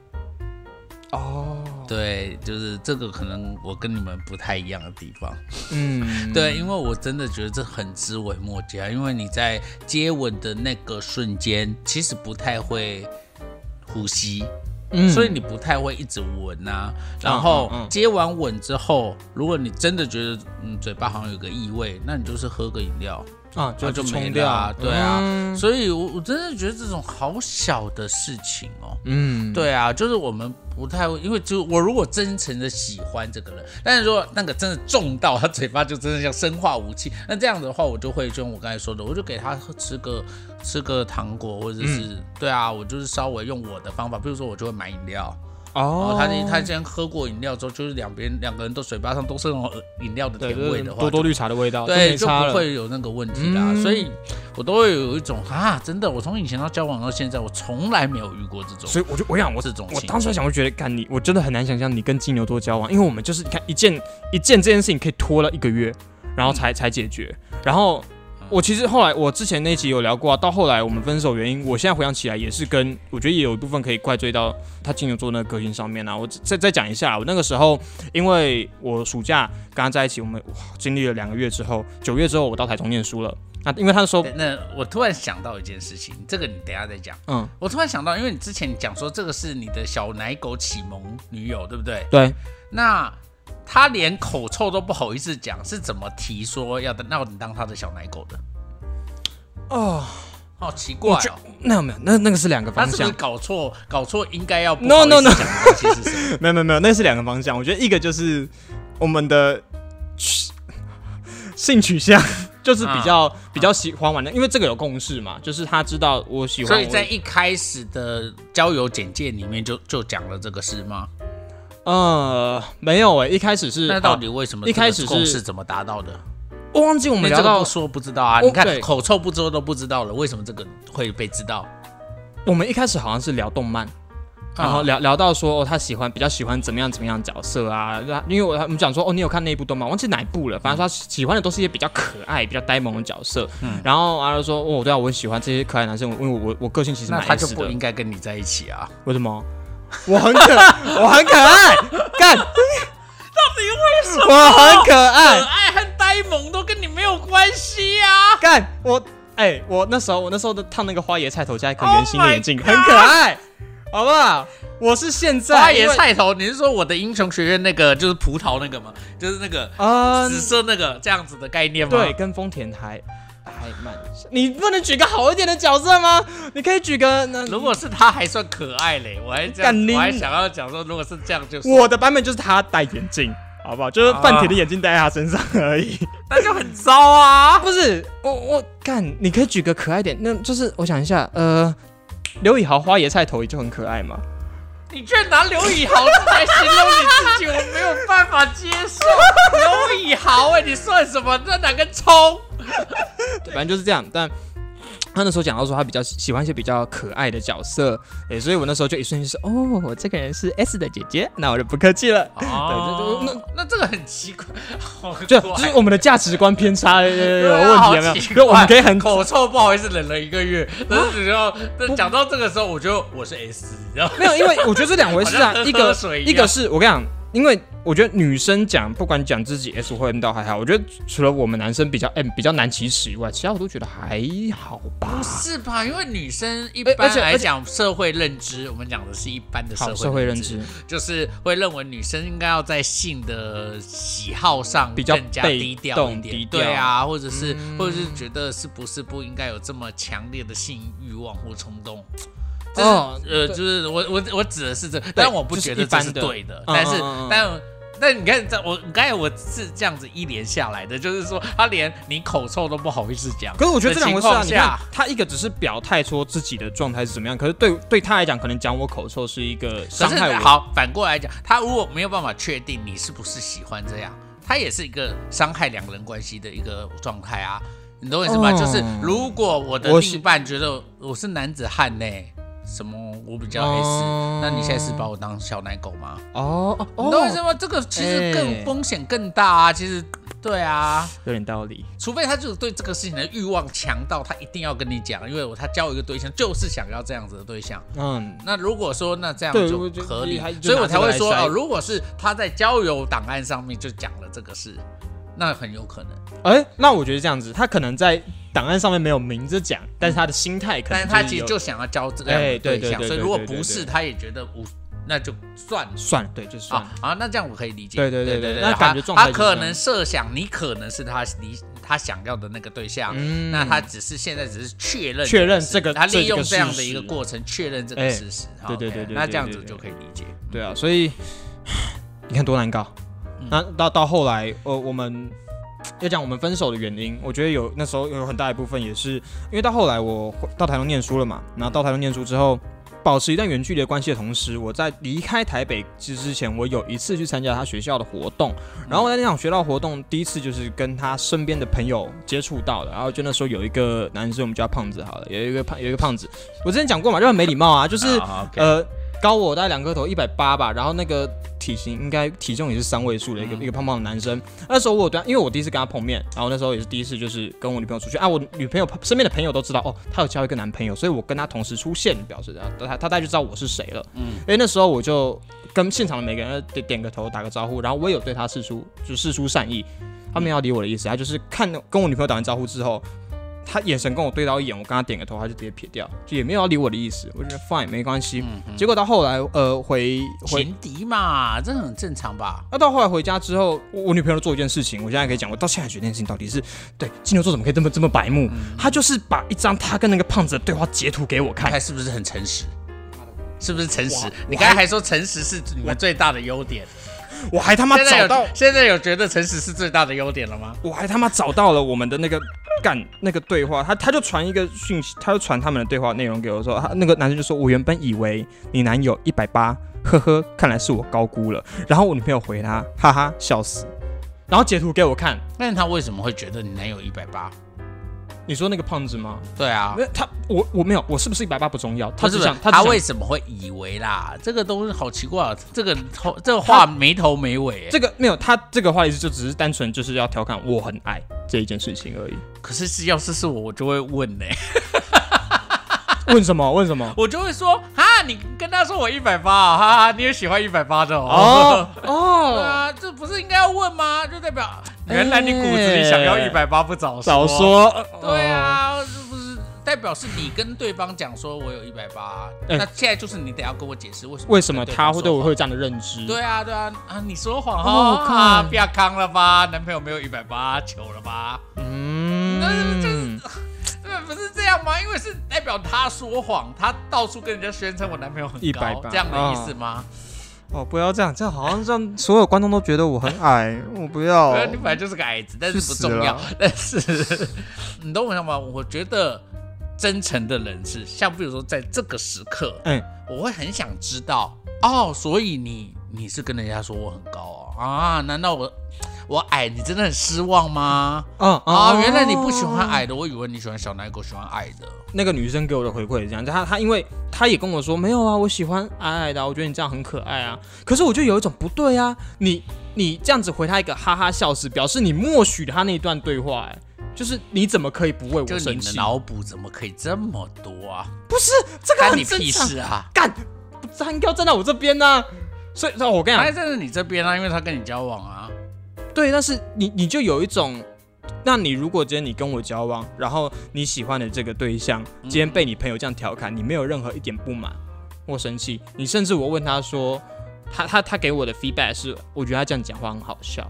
哦，对，就是这个可能我跟你们不太一样的地方。嗯，对，因为我真的觉得这很枝微末节啊，因为你在接吻的那个瞬间，其实不太会呼吸，嗯。所以你不太会一直闻啊。然后接完吻之后，如果你真的觉得嗯嘴巴好像有个异味，那你就是喝个饮料，啊，就那就没冲掉。了啊，对啊。嗯。所以我我真的觉得这种好小的事情哦，嗯，对啊，就是我们不太会，因为就我如果真诚的喜欢这个人，但是如果那个真的重到他嘴巴就真的像生化武器，那这样子的话，我就会就像我刚才说的，我就给他喝吃个吃个糖果，或者是、对啊，我就是稍微用我的方法，比如说我就会买饮料，然哦后，他他之前喝过饮料之后，就是两边两个人都嘴巴上都是那种呃饮料的，甜味的话，多多绿茶的味道，对，就不。会有那个问题啦。嗯所以我都会有一种啊，真的，我从以前到交往到现在，我从来没有遇过这种所以我就我想我这种我当时想，我觉得干你，我真的很难想象你跟金牛座交往，因为我们就是你看一件一件这件事情可以拖了一个月，然后才、才解决。然后我其实后来我之前那集有聊过啊，到后来我们分手原因，我现在回想起来也是跟我觉得也有一部分可以怪罪到他金牛座那个个性上面啊。我再再讲一下，我那个时候因为我暑假跟他在一起，我们哇经历了两个月之后，九月之后我到台中念书了。那因为他说，那我突然想到一件事情，这个你等一下再讲。嗯，我突然想到，因为你之前讲说这个是你的小奶狗启蒙女友，对不对？对，那他连口臭都不好意思讲，是怎么提说要让你当他的小奶狗的？哦，好奇怪我觉哦，那有没有，那那个是两个方向他是不是。搞错搞错应该要不 No, no, no 其实是？没有没有没有，那是两个方向。我觉得一个就是我们的取性取向，就是比较、比较喜欢玩的，因为这个有共识嘛，就是他知道我喜欢我，所以在一开始的交友简介里面就就讲了这个事吗？呃没有哎、一开始是那到啊底为什么一开始是这个共识怎么达到的？我忘记我我们聊到说不知道啊！你看口臭不知都不知道了，为什么这个会被知道？我们一开始好像是聊动漫。然后啊聊聊到说哦，他喜欢比较喜欢怎么样怎么样角色啊？因为我我们讲说哦，你有看那一部动漫，忘记哪一部了。反正他喜欢的都是一些比较可爱、比较呆萌的角色。嗯然后啊就说哦，对啊，我很喜欢这些可爱男生，因为我我个性其实那蛮他就不。应该跟你在一起啊！为什么？我很可，我很可爱，干，到底为什么？我很可爱可爱，爱和呆萌都跟你没有关系啊！干，我，哎、我那时候我那时候的烫那个花椰菜头加一颗圆形 Oh my 眼镜很可爱，好不好？我是现在花椰菜头，你是说我的英雄学院那个就是葡萄那个吗？就是那个啊、紫色那个这样子的概念吗？对，，跟丰田还你不能举个好一点的角色吗？你可以举个那如果是他还算可爱嘞，我还这样我还想要讲说，如果是这样就是我的版本就是他戴眼镜，好不好？就是范铁的眼镜戴在他身上而已。那就很糟啊！不是我我干，你可以举个可爱点，那就是我想一下，呃，刘以豪花椰菜头也就很可爱嘛。你居然拿刘以豪来形容你自己，我没有办法接受。刘以豪，哎，你算什么？那哪根葱？对反正就是这样。但他那时候讲到说他比较喜欢一些比较可爱的角色，哎，所以我那时候就一瞬间就是哦，我这个人是 S 的姐姐，那我就不客气了。哦，那那这个很奇怪，好就就是我们的价值观偏差 有问题有没有？我们可以很口臭，不好意思，忍了一个月。但是只要但讲到这个时候，我觉得我是 S，你知道吗？没有，因为我觉得这两回事啊 一个一个是我跟你讲，因为我觉得女生讲不管讲自己 S 或 M 倒还好，我觉得除了我们男生比较 M 比较难启齿以外，其他我都觉得还好吧不。是吧？因为女生一般来讲，社会认知，我们讲的是一般的好，社社会认知，就是会认为女生应该要在性的喜好上比较更加低调一点，对啊，或者是、嗯或者是觉得是不是不应该有这么强烈的性欲望或冲动。这是哦呃，就是我我我指的是这，但我不觉得这是对的，嗯但是但。但你看，在我刚才我是这样子一连下来的，就是说他连你口臭都不好意思讲。可是我觉得这两回事啊，的情况下你看他一个只是表态说自己的状态是怎么样，可是对对他来讲，可能讲我口臭是一个伤害我。好，反过来讲，他如果没有办法确定你是不是喜欢这样，他也是一个伤害两个人关系的一个状态啊。你懂我意思吗？哦就是如果我的另一半觉得我是男子汉呢，什么我比较 S，、哦那你现在是把我当小奶狗吗？哦哦你懂我意思哦，吗？这个其实更哎风险更大啊。其实对啊，有点道理。除非他就是对这个事情的欲望强到他一定要跟你讲，因为我他交一个对象就是想要这样子的对象。嗯，那如果说那这样就就合理所以我才会说哦，如果是他在交友档案上面就讲了这个事，那很有可能。哎，那我觉得这样子，他可能在档案上面没有明着讲，但是他的心态可能但是他其实就想要交这个样的哎对对象，所以如果不是，他也觉得无，那就算了。算了，对，就算了。啊啊，那这样我可以理解。对对对对对那他感觉状态他可能设想你可能是他你他想要的那个对象，嗯那他只是现在只是确认确认这个他利用这样的一个过程确认这个哎事实。对对对对那这样子就可以理解。对啊，所以 你看多难搞。嗯那到到后来，呃，我们要讲我们分手的原因，我觉得有那时候有很大一部分也是因为到后来我到台东念书了嘛，然后到台东念书之后。保持一段远距离的关系的同时，我在离开台北之之前，我有一次去参加他学校的活动，然后我在那场学校活动，第一次就是跟他身边的朋友接触到的，然后就那时候有一个男生，我们叫他胖子好了，有一个胖有一个胖子，我之前讲过嘛，就很没礼貌啊，就是、呃，高我大概两个头，一百八吧，然后那个体型应该体重也是三位数的一个、嗯一个胖胖的男生。那时候我有对他，因为我第一次跟他碰面，然后那时候也是第一次就是跟我女朋友出去啊，我女朋友身边的朋友都知道哦，她有交一个男朋友，所以我跟他同时出现，表示他他他大概就知道我是谁了。嗯因为那时候我就跟现场的每个人点点个头，打个招呼，然后我也有对他示出就示出善意，他没有理我的意思，他就是看跟我女朋友打完招呼之后。他眼神跟我对到一眼，我跟他点个头，他就直接撇掉，就也没有要理我的意思。我觉得 fine 没关系。结果到后来，呃，回回，情敌嘛，这很正常吧？那、到后来回家之后，我我女朋友做一件事情，我现在可以讲，我到现在觉得那件事情到底是对金牛座怎么可以这么这么白目？他就是把一张他跟那个胖子的对话截图给我看看，是不是很诚实？是不是诚实？你刚才还说诚实是你们最大的优点，我还他妈在找到有，现在有觉得诚实是最大的优点了吗？我还他妈找到了我们的那个干那个对话，他他就传一个讯息，他就传他们的对话内容给我说，他那个男生就说，我原本以为你男友一百八，呵呵，看来是我高估了。然后我女朋友回他，哈哈，笑死。然后截图给我看，那他为什么会觉得你男友一百八？你说那个胖子吗？对啊没，有他，我我没有，我是不是一百八不重要，他是只想他为什么会以为啦？这个东西好奇怪、啊，这个头这个话没头没尾、欸。这个没有，他这个话意思就只是单纯就是要调侃我很矮这一件事情而已。可是是要是是我，我就会问呢、问什么？问什么？我就会说哈，你跟他说我一百八啊，哈哈，你也喜欢一百八的哦。哦对哦，啊，这不是应该要问吗？就代表原来你骨子里想要一百八，不早早。说。对啊，这不是代表是你跟对方讲说我有一百八，哎那现在就是你得要跟我解释为什么为什么他会对我会有这样的认知？谎？对啊，对啊，啊，你说谎哦哦，啊，不要康了吧，男朋友没有一百八，糗了吧？嗯，对，不是这样吗？因为是代表他说谎，他到处跟人家宣称我男朋友很高，180这样的意思吗？哦，不要这样，这样好像让所有观众都觉得我很矮，我不要你本来就是个矮子，但是不重要。但是你懂我想吗？我觉得真诚的人是像比如说在这个时刻，嗯，我会很想知道哦，所以你你是跟人家说我很高哦啊？难道我我矮，你真的很失望吗？嗯啊，原来你不喜欢矮的，我以为你喜欢小奶狗，喜欢矮的。那个女生给我的回馈是这样，她她因为她也跟我说没有啊，我喜欢矮矮的啊，我觉得你这样很可爱啊。可是我就有一种不对啊，你你这样子回她一个哈哈笑是，表示你默许了她那一段对话、哎，就是你怎么可以不为就你的我生气？脑补怎么可以这么多啊？不是这个干你屁很正常，事啊！干，他应该要站在我这边呢、所以，那我跟你讲，他站在你这边啊，因为他跟你交往啊。对，但是你你就有一种，那你如果今天你跟我交往，然后你喜欢的这个对象今天被你朋友这样调侃，你没有任何一点不满或生气，你甚至我问他说，他他他给我的 feedback 是，我觉得他这样讲话很好笑，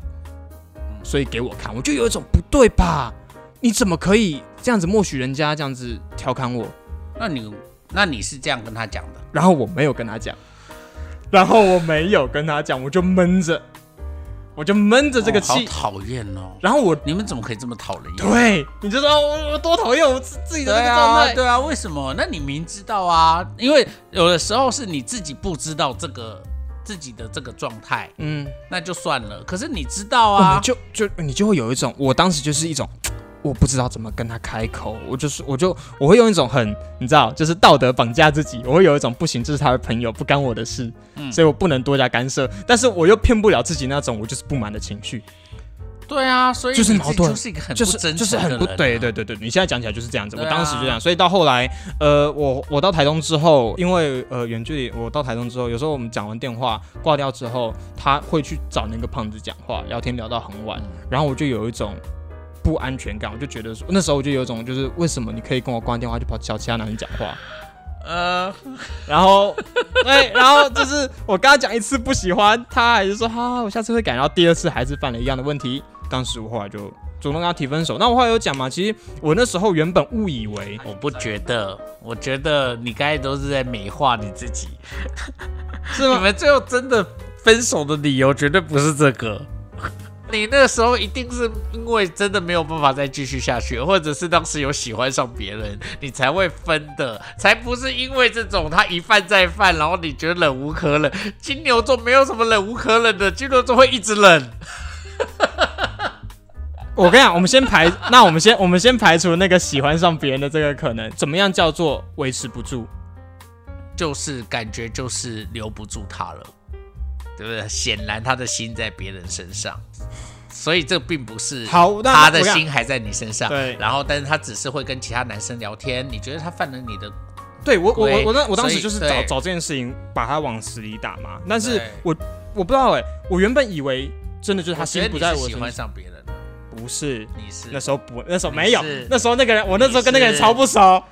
所以给我看，我就有一种不对吧？你怎么可以这样子默许人家这样子调侃我？那你那你是这样跟他讲的？然后我没有跟他讲，然后我没有跟他讲，我就闷着，我就闷着这个哦好气，讨厌哦！然后我你们怎么可以这么讨人厌？对，你就知道我我多讨厌我自自己的这对个状态。啊，对啊，为什么？那你明知道啊，因为有的时候是你自己不知道这个自己的这个状态，嗯，那就算了。可是你知道啊们，就就你就会有一种，我当时就是一种，我不知道怎么跟他开口，我就是我就我会用一种很你知道，就是道德绑架自己，我会有一种不行，这是他的朋友，不干我的事，嗯。所以我不能多加干涉，但是我又骗不了自己那种我就是不满的情绪，对啊，所以就是矛盾就是一个很就是很不对对对对，你现在讲起来就是这样子，我当时就这样，所以到后来，呃，我我到台东之后，因为呃远距离，我到台东之后，有时候我们讲完电话挂掉之后，他会去找那个胖子讲话，聊天聊到很晚，嗯。然后我就有一种不安全感，我就觉得说，那时候我就有一种就是为什么你可以跟我挂电话就跑找其他男人讲话，呃，然后对，然后就是我跟他讲一次不喜欢，他还是说好好，我下次会改，然后第二次还是犯了一样的问题，当时我后来就主动跟他提分手。那我后来有讲嘛，其实我那时候原本误以为，我不觉得，我觉得你刚才都是在美化你自己。是吗？你们最后真的分手的理由绝对不是这个。你那时候一定是因为真的没有办法再继续下去，或者是当时有喜欢上别人，你才会分的，才不是因为这种他一犯再犯，然后你觉得忍无可忍。金牛座没有什么忍无可忍的，金牛座会一直忍。我跟你讲，我们先排，那我们先我们先排除那个喜欢上别人的这个可能，怎么样叫做维持不住？就是感觉就是留不住他了，对不对？显然他的心在别人身上，所以这并不是好那他的心还在你身上。对。然后但是他只是会跟其他男生聊天，你觉得他犯了你的，对我我我对我那我当时就是找找这件事情把他往死里打嘛，但是我我不知道哎、我原本以为真的就是他心不在你是喜欢上，别人了，不是，你是。那时候不，那时候没有，那时候那个人，我那时候跟那个人超不熟。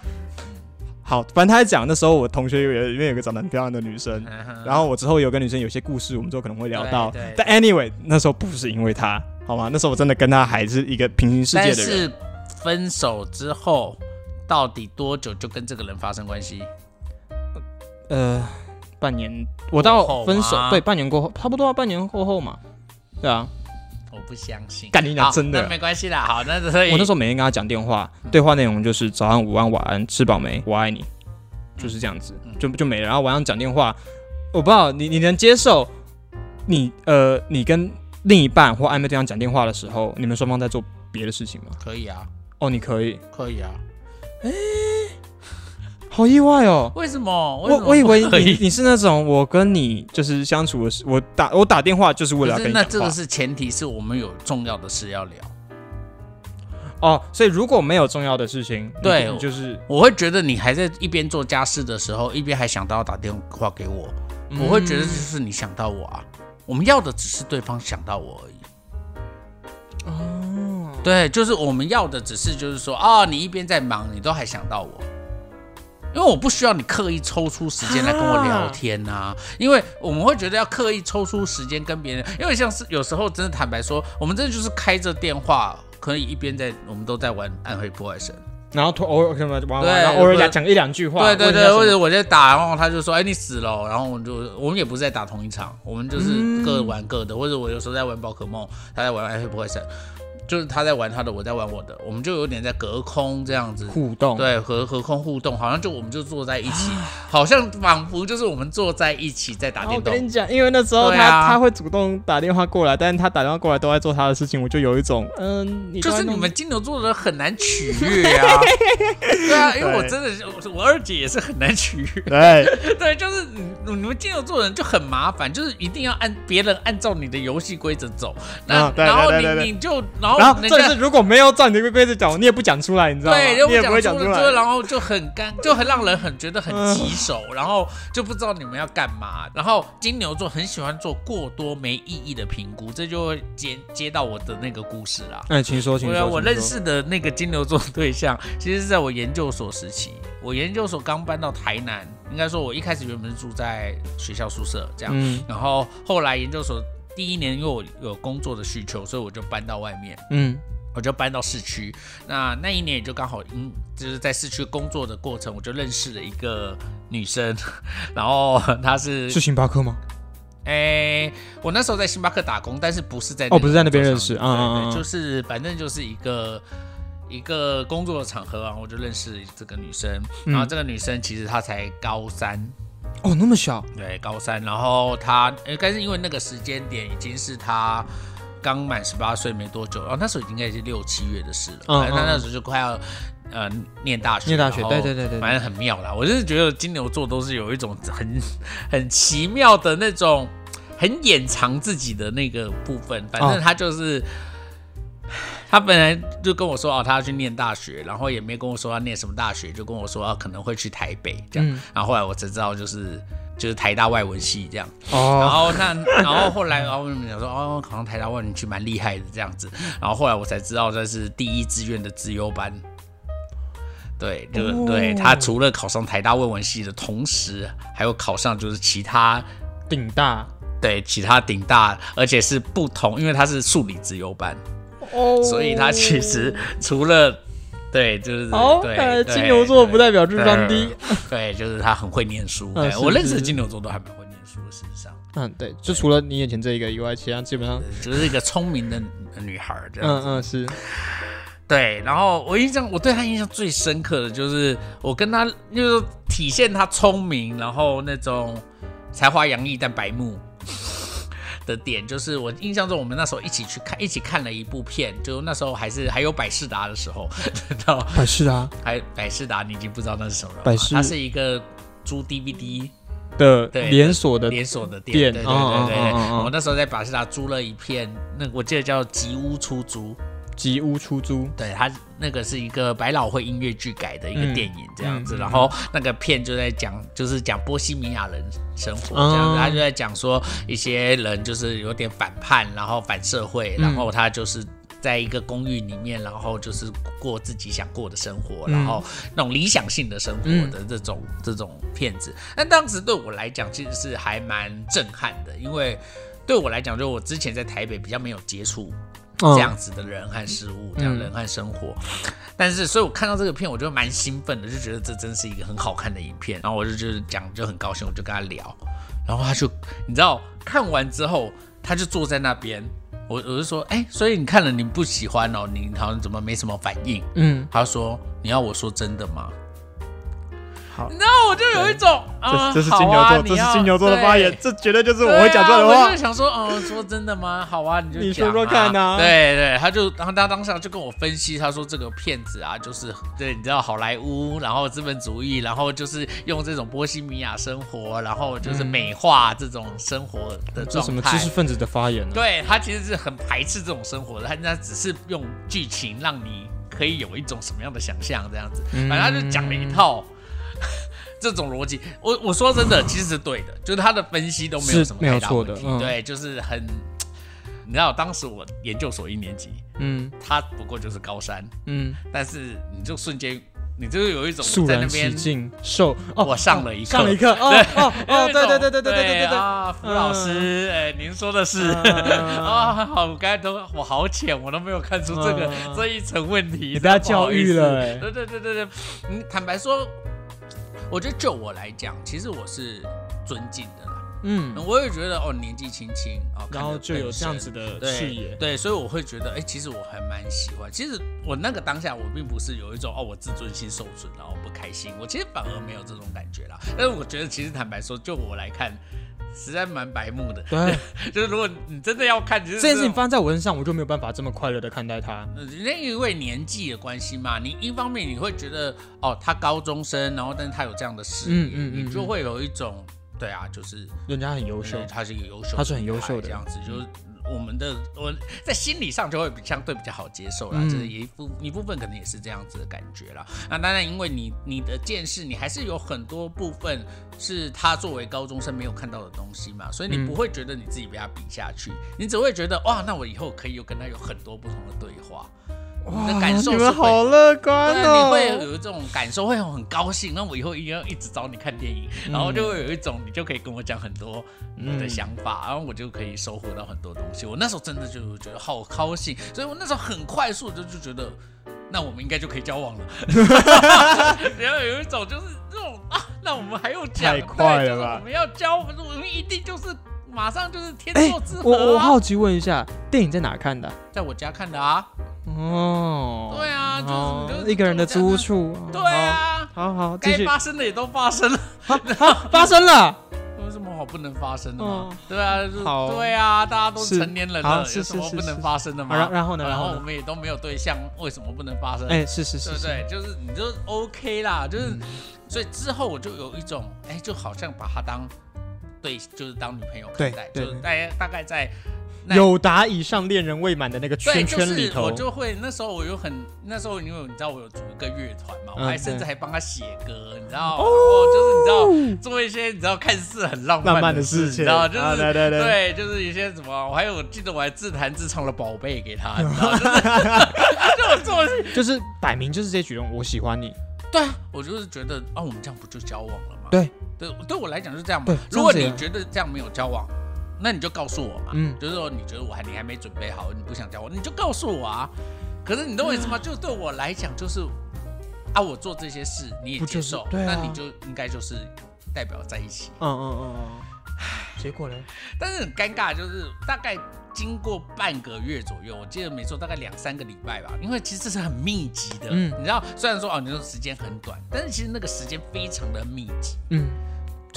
好，反正他在讲那时候我同学有里面有个长得很漂亮的女生，然后我之后有跟女生有些故事，我们之后可能会聊到。但 anyway，那时候不是因为他，好吗？那时候我真的跟他还是一个平行世界的人。是分手之后到底多久就跟这个人发生关系？呃，半年，我到分手对半年过后，差不多啊半年过后嘛。对啊，我不相信。干你娘真的那没关系啦。好，那所以我那时候每天跟他讲电话，对话内容就是早安、午安、晚安，吃饱没？我爱你，就是这样子，嗯就就没了。然后晚上讲电话，我不知道你你能接受你呃你跟另一半或暧昧对象讲电话的时候，你们双方在做别的事情吗？可以啊，哦，你可以，可以啊。好意外哦。为什么？我我以为你你是那种我跟你就是相处的时，我打我打电话就是为了跟你那这个是前提是我们有重要的事要聊。哦，所以如果没有重要的事情，对就是我会觉得你还在一边做家事的时候，一边还想到要打电话给我，我会觉得就嗯是你想到我啊。我们要的只是对方想到我而已。哦，对，就是我们要的只是就是说啊，你一边在忙，你都还想到我。因为我不需要你刻意抽出时间来跟我聊天呐、因为我们会觉得要刻意抽出时间跟别人，因为像是有时候真的坦白说，我们真的就是开着电话，可以一边在我们都在玩暗黑破坏神，然后突偶尔什么玩玩，然后偶尔讲一两句话，对对对，或者我在打，然后他就说：“哎，你死了哦。”然后我们就我们也不是在打同一场，我们就是嗯各玩各的，或者我有时候在玩宝可梦，他在玩暗黑破坏神。就是他在玩他的，我在玩我的，我们就有点在隔空这样子。互动，对，和隔空互动，好像就我们就坐在一起，好像仿佛就是我们坐在一起在打电动。我跟你讲，因为那时候他、啊。他会主动打电话过来，但是他打电话过来都在做他的事情，我就有一种嗯，你就是你们金牛座的人很难取悦啊，对啊，因为我真的是我我二姐也是很难取悦，对。对，就是你你们金牛座人就很麻烦，就是一定要按别人按照你的游戏规则走，那、然后你你就然后然后人家这是如果没有照你的规则讲，你也不讲出来，你知道吗？对，你也不会讲出来。就然后就很干，就很让人很觉得很棘手，然后就不知道你们要干嘛。然后金牛座很喜欢做过多没意义的评估，这就会接接到我的那个故事啦。哎，请说，请说。我认识的那个金牛座对象，其实是在我研究所时期。我研究所刚搬到台南，应该说我一开始原本是住在学校宿舍这样，嗯然后后来研究所第一年，因为我有工作的需求，所以我就搬到外面。嗯。我就搬到市区，那那一年也就刚好，嗯，就是在市区工作的过程，我就认识了一个女生，然后她是，是星巴克吗？哎、我那时候在星巴克打工，但是不是在哦不是在那边个认识啊嗯嗯嗯对对，就是反正就是一个一个工作的场合啊，我就认识这个女生，嗯。然后这个女生其实她才高三，哦，那么小，对，高三，然后他，应该是因为那个时间点已经是他刚满十八岁没多久，哦，那时候应该也是六七月的事了，嗯反正她嗯那时候就快要呃念大学，念大学，对对对对，反正很妙啦。我就是觉得金牛座都是有一种很 很奇妙的那种，很掩藏自己的那个部分。反正哦他就是。他本来就跟我说哦，他要去念大学，然后也没跟我说要念什么大学，就跟我说啊可能会去台北这样。嗯然后后来我才知道，就是就是台大外文系这样。哦然哦，后那然后后来然后我们讲说哦，考上台大外文系蛮厉害的这样子。然后后来我才知道这是第一志愿的资优班。对，就、哦对他除了考上台大外文系的同时，还有考上就是其他顶大对其他顶大，而且是不同，因为他是数理资优班，哦所以他其实除了对就是哦，金牛座不代表智商低。对，就是他很会念书。对我认识的金牛座都还蛮会念书的，事实上。嗯，对，就除了你眼前这一个以外，其他基本上，就是一个聪明的女孩儿这样子。嗯嗯是，对，然后我印象，我对她印象最深刻的就是我跟她，就是体现她聪明，然后那种才华洋溢但白目的点，就是我印象中我们那时候一起去看，一起看了一部片，就那时候还是还有百事达的时候，知道百事达还百事达，你已经不知道那是什么了。百事它是一个租 DVD 的对连锁的连锁的店，对对对对我们那时候在百事达租了一片，那我记得叫吉屋出租。吉屋出租，对，他那个是一个百老汇音乐剧改的一个嗯电影这样子，嗯嗯然后那个片就在讲，就是讲波西米亚人生活这样子，哦。他就在讲说一些人就是有点反叛，然后反社会，嗯然后他就是。在一个公寓里面，然后就是过自己想过的生活，嗯。然后那种理想性的生活的这种、这种片子，但当时对我来讲其实是还蛮震撼的，因为对我来讲，就我之前在台北比较没有接触嗯这样子的人和事物，这样嗯人和生活。但是，所以我看到这个片，我就蛮兴奋的，就觉得这真是一个很好看的影片。然后我就就是讲就很高兴，我就跟他聊，然后他就你知道看完之后，他就坐在那边，我我就说，哎、所以你看了你不喜欢哦，你好像怎么没什么反应？嗯，他说你要我说真的吗？好然后我就有一种啊，这这是好金牛座，这是金牛座的发言，这绝对就是我会讲出来的话我就。想说，嗯，说真的吗？好啊，你就你说说看呐对对，他就然后他当下就跟我分析，他说这个骗子啊，就是对，你知道好莱坞，然后资本主义，然后就是用这种波西米亚生活，然后就是美化这种生活的这状态。什么知识分子的发言呢？对他其实是很排斥这种生活的，他那只是用剧情让你可以有一种什么样的想象这样子，嗯反正他就讲了一套。这种逻辑，我我说真的，其实是对的，就是他的分析都没有什么没有错的，对，就是很，你知道，当时我研究所一年级，嗯，他不过就是高三，嗯，但是你就瞬间你就有一种在那边，受我上了一课，上了一课，哦哦哦，对对对对对对对对对。啊，胡老师，哎，您说的是 啊，好，我刚才都我好浅，我都没有看出这个这一层问题，你不要教育了，哎，对对对对对，你坦白说。我觉得就我来讲，其实我是尊敬的。嗯，我也觉得哦，年纪轻轻哦，然后就有这样子的对视野，对，所以我会觉得，哎、其实我还蛮喜欢。其实我那个当下，我并不是有一种哦，我自尊心受损，然后不开心。我其实反而没有这种感觉啦。但是我觉得，其实坦白说，就我来看，实在蛮白目的。对，就是如果你真的要看，就是这件事情种发生在我身上，我就没有办法这么快乐的看待他。那因为年纪的关系嘛，你一方面你会觉得哦，他高中生，然后但是他有这样的视野，嗯嗯嗯你就会有一种对啊，就是人家很优秀，他是一个优秀他是很优秀的。这样子，就是我们的我在心理上就会比相对比较好接受啦，嗯。就是一部一部分可能也是这样子的感觉啦。那当然，因为你你的见识，你还是有很多部分是他作为高中生没有看到的东西嘛，所以你嗯。不会觉得你自己被他比下去，你只会觉得哇，那我以后可以有跟他有很多不同的对话。你的感受你们好乐观对，哦！你会有一种感受，会很高兴。那我以后一定要一直找你看电影，然后就会有一种你就可以跟我讲很多你的想法，然后我就可以收获到很多东西。我那时候真的就觉得好高兴，所以我那时候很快速的就觉得，那我们应该就可以交往了。然后有一种就是这种啊，那我们还用讲？太快对了吧就是我们要交，我们一定就是马上就是天哎作之合、啊我我好奇问一下，电影在哪看的？在我家看的啊，哦，对啊就是就一个人的租屋处。对啊，好，好该续。发生的也都发生了。发生了，有什么好不能发生的吗哦？对啊，就是好对啊，大家都是成年人了，有什么不能发生的吗？然然后呢？然然后我们也都没有对象，为什么不能发生？哎，是是是是，对不对？就是你就 OK 啦，就是嗯所以之后我就有一种，哎，就好像把她当对，就是当女朋友看待，就是大概大概在那有达以上恋人未满的那个对，圈就是圈里头。我，就会那时候我有很那时候因为你知道我有组一个乐团嘛，我嗯还甚至还帮他写歌，你知道，哦，就是你知道做一些你知道看似很浪浪漫的的事情你知道，就是、啊对对对对，就是一些什么，我还有记得我还自弹自唱了《宝贝》给他，你知道，就是 就我做的是就是摆明就是这些举动，我喜欢你，对啊，我就是觉得啊，我们这样不就交往了吗？对。对，对我来讲就是这样嘛。如果你觉得这样没有交往，那你就告诉我嘛。嗯就是说你觉得我还你还没准备好，你不想交往，你就告诉我啊。可是你懂我意思吗？就对我来讲，就是啊，我做这些事你也不就是接受，对啊那你就应该就是代表在一起。嗯嗯嗯嗯，结果呢？但是很尴尬，就是大概经过半个月左右，我记得没错，大概两三个礼拜吧。因为其实这是很密集的，嗯你知道，虽然说哦，你说时间很短，但是其实那个时间非常的密集。嗯，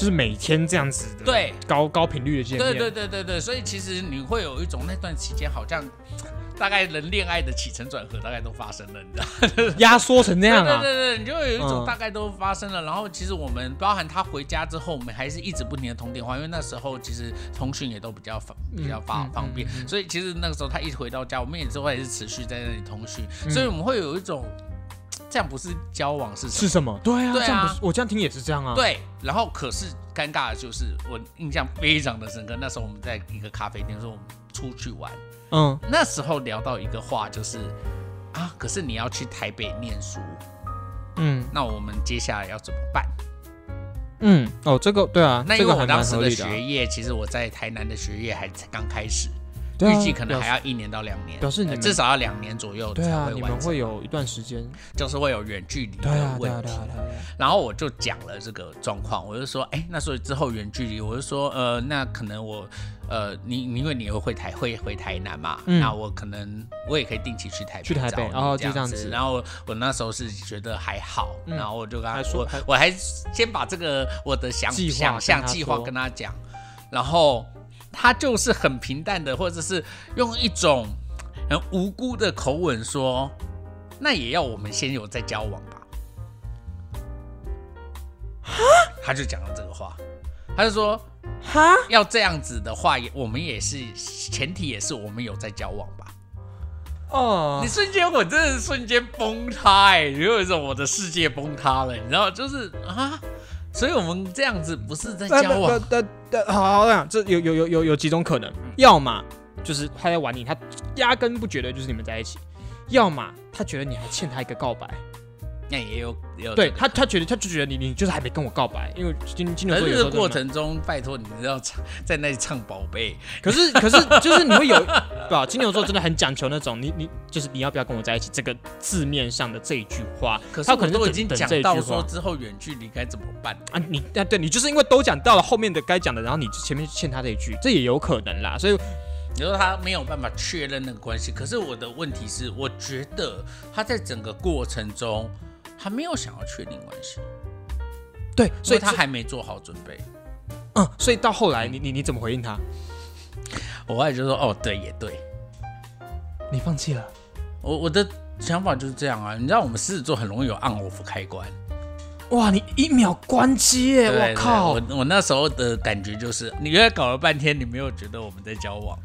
就是每天这样子的，对，高高频率的见面，对对对对对，所以其实你会有一种那段期间好像大概人恋爱的起承转合大概都发生了，你知道？压缩成那样啊，对对对对，你就会有一种嗯大概都发生了。然后其实我们包含他回家之后，我们还是一直不停的通电话，因为那时候其实通讯也都比较方比较发嗯方便嗯嗯，所以其实那个时候他一回到家，我们也是会是持续在那里通讯，嗯。所以我们会有一种这样不是交往是什么？是什么？对啊，对啊这样不是我这样听也是这样啊，，对，然后可是尴尬的就是我印象非常的深刻，那时候我们在一个咖啡店，说我们出去玩。嗯那时候聊到一个话，就是啊，可是你要去台北念书，嗯那我们接下来要怎么办？嗯，哦，这个对啊，那这个还因为我当时的学业，其实我在台南的学业还才刚开始，预计可能还要一年到两年，呃表示你们至少要两年左右才对啊，会完成，你们会有一段时间，就是会有远距离的问题然后我就讲了这个状况，我就说，哎，那所以之后远距离，我就说，呃，那可能我，呃，你你因为你又会台会回台南嘛，嗯。那我可能我也可以定期去台北去台北找你哦这样子然后我那时候是觉得还好，嗯然后我就跟他说我还先把这个我的想想象计划跟他讲，然后他就是很平淡的，或者是用一种很无辜的口吻说，那也要我们先有在交往吧。他就讲了这个话，他就说哈，要这样子的话，也我们也是前提也是我们有在交往吧。哦你，瞬间我真的是瞬间崩塌哎、有一种我的世界崩塌了，你知道，就是啊，所以我们这样子不是在交往，好，这样这有有有有有几种可能，嗯。要么就是他在玩你，他压根不觉得就是你们在一起；要么他觉得你还欠他一个告白，那也有也有这个对他，他觉得他就觉得你你就是还没跟我告白，因为金金牛座有时候可是这个过程中，拜托你要唱在那里唱宝贝，可是可 是就是你会有对吧？金牛座真的很讲求那种你你就是你要不要跟我在一起这个字面上的这一句话，可是他可能都已经讲到说之后远距离该怎么办。啊，你啊对你就是因为都讲到了后面的该讲的，然后你前面欠他这一句，这也有可能啦。所以你说他没有办法确认那个关系，可是我的问题是，我觉得他在整个过程中，他没有想要确定关系，对，所以他还没做好准备。嗯，所以到后来你你你怎么回应他？我后来就说，哦，对，也对，你放弃了？我我的想法就是这样啊。你知道我们狮子座很容易有 on off 开关，哇，你一秒关机耶！我靠！我我那时候的感觉就是，你原来搞了半天，你没有觉得我们在交往，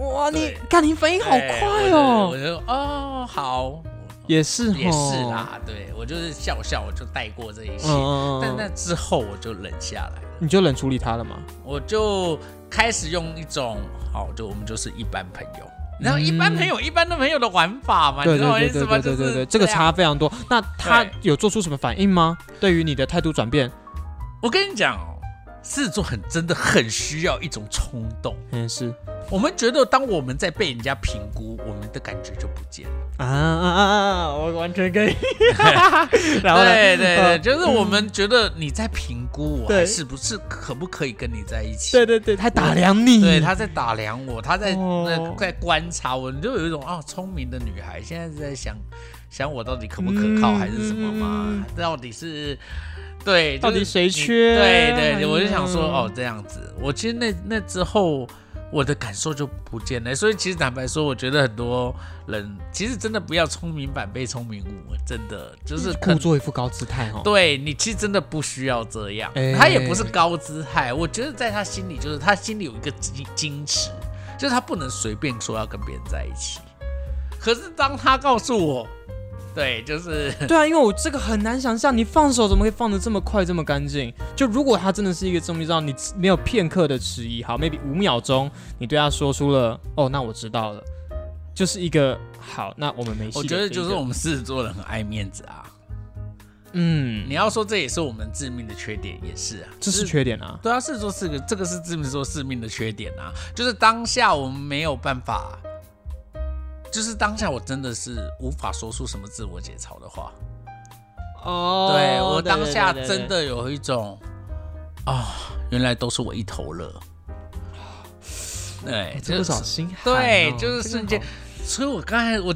哇，你看你反应好对快我哦就。我就哦好，也是也是。啦，对我就是笑笑，我就带过这一切。嗯嗯嗯但嗯那之后我就冷下来，你就冷处理他了吗？我就开始用一种好，就我们就是一般朋友。然后一般朋友、一般的朋友的玩法嘛，对你知道我意思吗？就是对对对对，这个差非常多。那他有做出什么反应吗？对于你的态度转变？我跟你讲哦，狮子座很真的很需要一种冲动。嗯，是我们觉得，当我们在被人家评估，我们的感觉就不见了。啊啊啊啊！我完全可以。然后？对对对，呃就是我们觉得你在评估我，是不是可不可以跟你在一起？对对对，他打量你。对，他在打量我，他在哦那在观察我，你就有一种啊，聪明的女孩现在是在想想我到底可不可靠，嗯还是什么吗？到底是对，到底就是你谁缺对对对，我就想说嗯哦，这样子，我其实那那之后。我的感受就不见了，所以其实坦白说，我觉得很多人其实真的不要聪明反被聪明误，真的就是故作一副高姿态哦。对你其实真的不需要这样，哎他也不是高姿态，我觉得在他心里就是他心里有一个矜矜持，就是他不能随便说要跟别人在一起。可是当他告诉我，对，就是 对啊，因为我这个很难想象，你放手怎么会放的这么快这么干净？就如果他真的是一个终于知道你没有片刻的迟疑，好，maybe 五秒钟，你对他说出了哦，那我知道了，就是一个好，那我们没戏。我觉得就是我们狮子座人很爱面子啊。嗯，你要说这也是我们致命的缺点，也是啊，这是缺点啊。对啊，狮子座是个这个是致命座致命的缺点啊，就是当下我们没有办法，就是当下我真的是无法说出什么自我解嘲的话。哦对我当下真的有一种啊、原来都是我一头热。对，就是心寒哦对，就是瞬间。所以我刚才我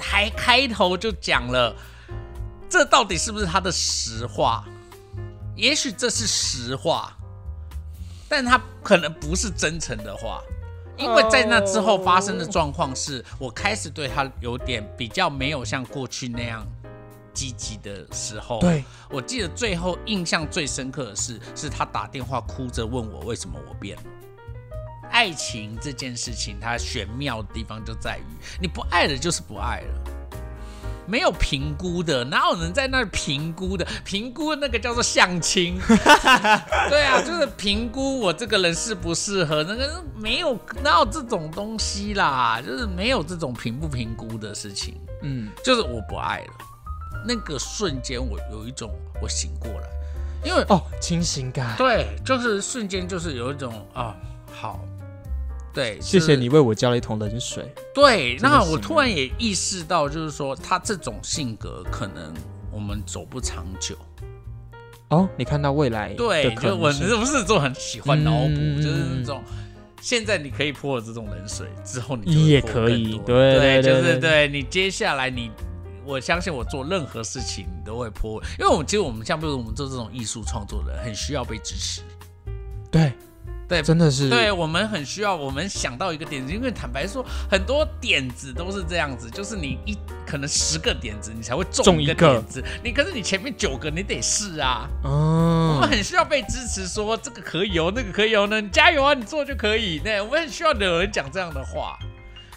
还开头就讲了，这到底是不是他的实话？也许这是实话，但他可能不是真诚的话。因为在那之后发生的状况是，我开始对他有点比较没有像过去那样积极的时候。对，我记得最后印象最深刻的是，是他打电话哭着问我为什么我变了。爱情这件事情，它玄妙的地方就在于，你不爱了就是不爱了，没有评估的，哪有人在那儿评估的？评估那个叫做相亲，对啊，就是评估我这个人适不适合，那个没有哪有这种东西啦，就是没有这种评不评估的事情。嗯，就是我不爱了。那个瞬间，我有一种我醒过来，因为哦，清醒感。对，就是瞬间就是有一种啊，好，对，就是谢谢你为我浇了一桶冷水。对，那我突然也意识到，就是说他这种性格可能我们走不长久。哦，你看到未来对，可就我是不是就很喜欢脑补，嗯就是那种。现在你可以泼了这种冷水，之后你就也可以多对对对就是对对你接下来你，我相信我做任何事情你都会泼，因为我们其实我们像比如我们做这种艺术创作的人，很需要被支持。对对真的是对我们很需要，我们想到一个点子，因为坦白说，很多点子都是这样子，就是你一可能十个点子，你才会中一个点子，你可是你前面九个你得试啊。我哦们，很需要被支持，说这个可以哦，那个可以哦，那你加油啊，你做就可以。那我们很需要有人讲这样的话。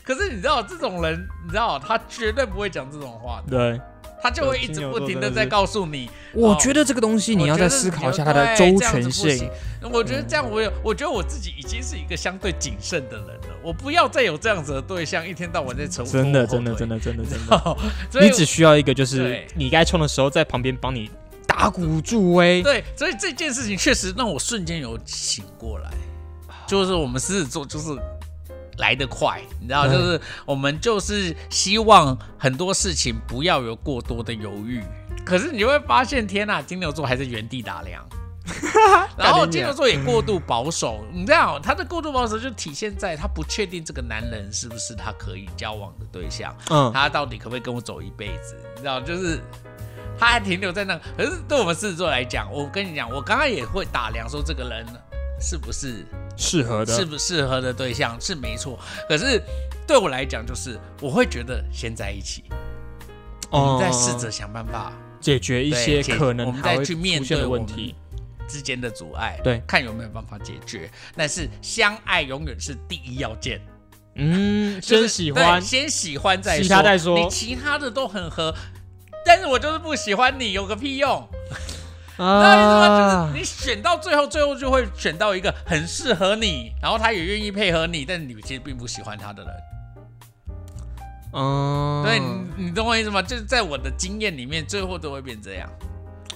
可是你知道，这种人，你知道，他绝对不会讲这种话的。对，他就会一直不停的在告诉你。我觉得这个东西你要再思考一下它的周全性。我觉得这样我有，我觉得我自己已经是一个相对谨慎的人了。我不要再有这样子的对象，一天到晚在重复。真的，真的，真的，真的，真的。你只需要一个，就是你该冲的时候在旁边帮你打鼓助威。对，所以这件事情确实让我瞬间有醒过来，就是我们狮子座就是。来得快，你知道，就是我们就是希望很多事情不要有过多的犹豫。可是你会发现，天呐，金牛座还是原地打量，然后金牛座也过度保守。你知道，他的过度保守就体现在他不确定这个男人是不是他可以交往的对象，嗯，他到底可不可以跟我走一辈子？你知道，就是他还停留在那。可是对我们狮子座来讲，我跟你讲，我刚刚也会打量说这个人是不是。适合的，适不适合的对象是没错，可是对我来讲，就是我会觉得先在一起，我们再试着想办法解决一些可能我们再去面对问题。之间的阻碍，对，看有没有办法解决。但是相爱永远是第一要件，嗯，先喜欢，先喜欢再说，其他再说，你其他的都很合，但是我就是不喜欢你，有个屁用。那就是你选到最后，最后就会选到一个很适合你，然后他也愿意配合你，但你其实并不喜欢他的人。嗯，对，你你懂我意思吗？就是在我的经验里面，最后都会变这样。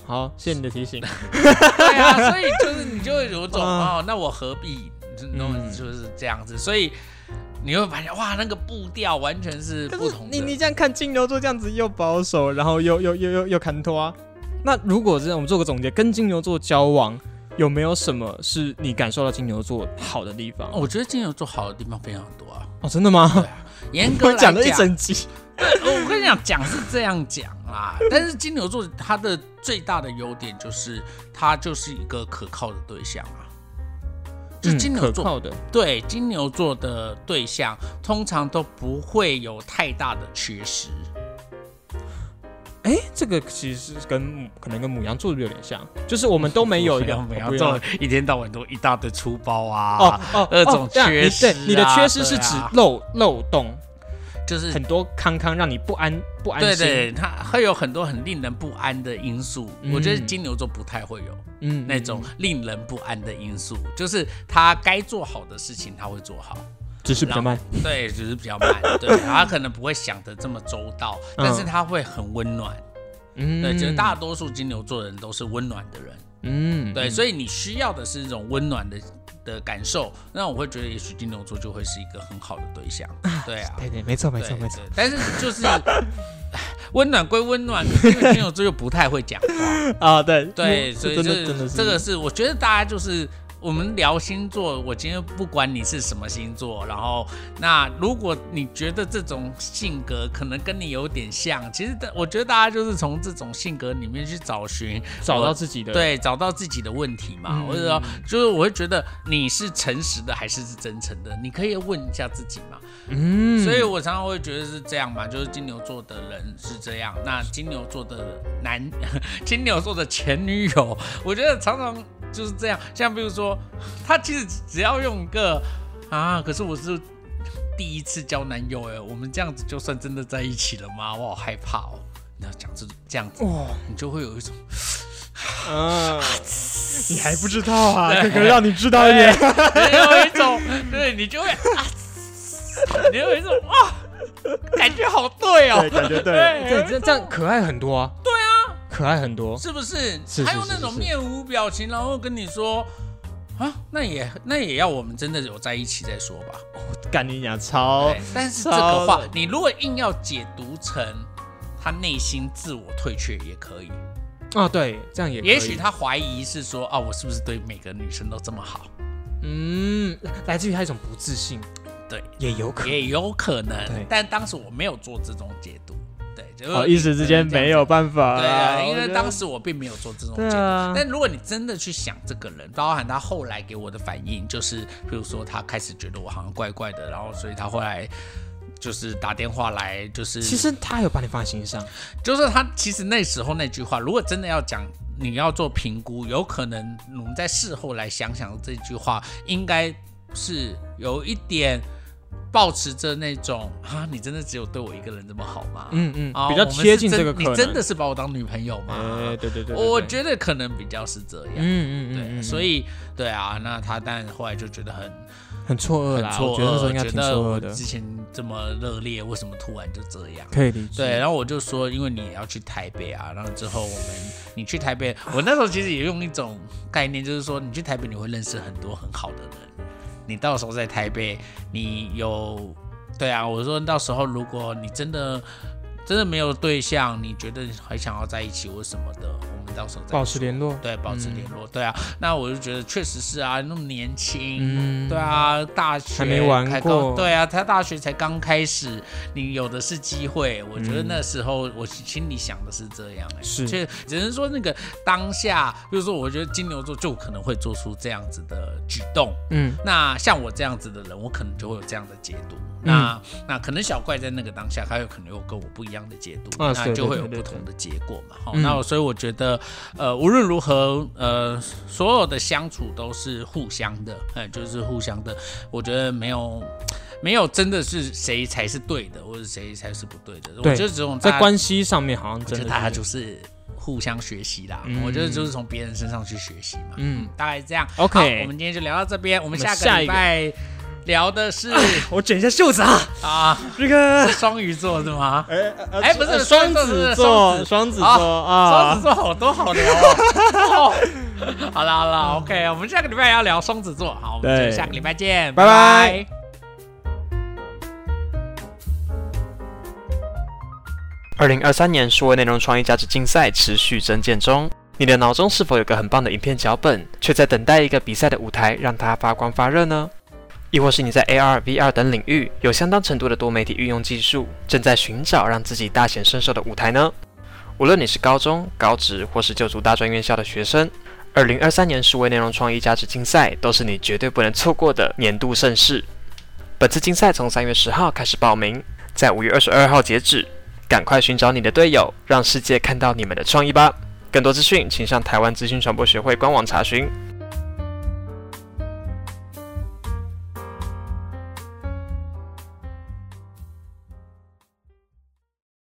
好，谢谢你的提醒。对啊，所以就是你就会有种 哦，那我何必？那么就是这样子，所以你会发现哇，那个步调完全是不同。你你这样看金牛座这样子又保守，然后又又又又又看拖。那如果这样，我们做个总结，跟金牛座交往有没有什么是你感受到金牛座好的地方？我觉得金牛座好的地方非常多啊！哦，真的吗？严格讲了一整集。我跟你讲，讲是这样讲啦，但是金牛座它的最大的优点就是它就是一个可靠的对象啊。就金牛座的对金牛座的对象，通常都不会有太大的缺失。哎，这个其实是跟可能跟母羊座的有点像，就是我们都没有 一个母羊座一天到晚都一大堆粗包啊，哦哦，各种缺失。对，你的缺失是指漏漏洞，就是很多康康让你不安不安心。对对，它会有很多很令人不安的因素。我觉得金牛座不太会有，嗯，那种令人不安的因素，就是他该做好的事情他会做好。只是比较慢，对，只是比较慢，对，他可能不会想的这么周到，但是他会很温暖，嗯，对，就是大多数金牛座的人都是温暖的人，嗯，对，所以你需要的是一种温暖的的感受，那我会觉得也许金牛座就会是一个很好的对象，对啊，对对，没错没错没错，但是就是温暖归温暖，因为金牛座又不太会讲话。啊，对。对，所以就是。这个是我觉得大家就是。我们聊星座，我今天不管你是什么星座，然后那如果你觉得这种性格可能跟你有点像，其实我觉得大家就是从这种性格里面去找寻，找到自己的，对，找到自己的问题嘛。或者说，就是我会觉得你是诚实的还是是真诚的，你可以问一下自己嘛。嗯，所以我常常会觉得是这样嘛，就是金牛座的人是这样，那金牛座的男，金牛座的前女友，我觉得常常。就是这样，像比如说，他其实只要用一个啊，可是我是第一次交男友哎，我们这样子就算真的在一起了吗？我好害怕哦。你要讲这这样子，哦你就会有一种啊，你还不知道啊，可可让你知道一点，有一种对你就会啊，你有一种哇，感觉好对哦，感觉对，这这样可爱很多啊，对啊。可爱很多，是不是？还有那种面无表情，然后跟你说啊，那也那也要我们真的有在一起再说吧。干你娘，超！但是这个话，你如果硬要解读成他内心自我退却也可以啊。对，这样也也许他怀疑是说啊，我是不是对每个女生都这么好？嗯，来自于他一种不自信。对，也有可能也有可能。但当时我没有做这种解读。哦，一时之间没有办法。对啊，因为当时我并没有做这种解读。但如果你真的去想这个人，包含他后来给我的反应，就是比如说他开始觉得我好像怪怪的，然后所以他后来就是打电话来，就是其实他有把你放在心上。就是他其实那时候那句话，如果真的要讲，你要做评估，有可能我们在事后来想想这句话，应该是有一点保持着那种啊，你真的只有对我一个人这么好吗？嗯嗯，啊，比较贴近这个可能。你真的是把我当女朋友吗？哎，对对对，对我对觉得可能比较是这样。嗯嗯嗯对，嗯，所以对啊，那他但后来就觉得很很错愕啦，很错我觉得那时候愕，应该挺觉得我错愕的，之前这么热烈，为什么突然就这样？可以理解。对，然后我就说，因为你也要去台北啊，然后之后我们你去台北，我那时候其实也用一种概念，就是说你去台北你会认识很多很好的人，你到时候在台北，你有对啊，我说到时候如果你真的真的没有对象，你觉得还想要在一起或什么的，到时候再保持联络。对，保持联络。对啊，那我就觉得确实是啊，那么年轻，嗯对啊，大学还没玩对啊，他大学才刚开始，你有的是机会。我觉得嗯那时候我心里想的是这样、哎，是就只能说那个当下，比如说，我觉得金牛座就可能会做出这样子的举动。嗯，那像我这样子的人，我可能就会有这样的解读。那那可能小怪在那个当下，他有可能有跟我不一样的解读，啊那就会有不同的结果嘛。好，嗯那我所以我觉得，呃，无论如何，呃，所有的相处都是互相的，哎、就是互相的。我觉得没有没有真的是谁才是对的，或者谁才是不对的。对我觉得这种在关系上面好像真的大家就是互相学习啦。嗯我觉得就是从别人身上去学习嘛。嗯嗯，大概这样。OK 我们今天就聊到这边，我们下个礼拜聊的是我卷一下袖子啊，啊，这个。双鱼座是吗？哎哎不是双双子子座，双子。座啊双子啊，座好多好聊哦。哦。好了好了，OK，我们下个礼拜要聊双子座，好，我们就下个礼拜见，拜。拜拜。二零二三年数位内容创意价值竞赛持续增建中。你的脑中是否有个很棒的影片脚本，却在等待一个比赛的舞台让它发光发热呢？亦或是你在 AR、VR 等领域有相当程度的多媒体运用技术，正在寻找让自己大显身手的舞台呢？无论你是高中、高职或是就读大专院校的学生，二零二三年数位内容创意价值竞赛都是你绝对不能错过的年度盛事。本次竞赛从三月十号开始报名，在五月二十二号截止。赶快寻找你的队友，让世界看到你们的创意吧！更多资讯，请上台湾资讯传播学会官网查询。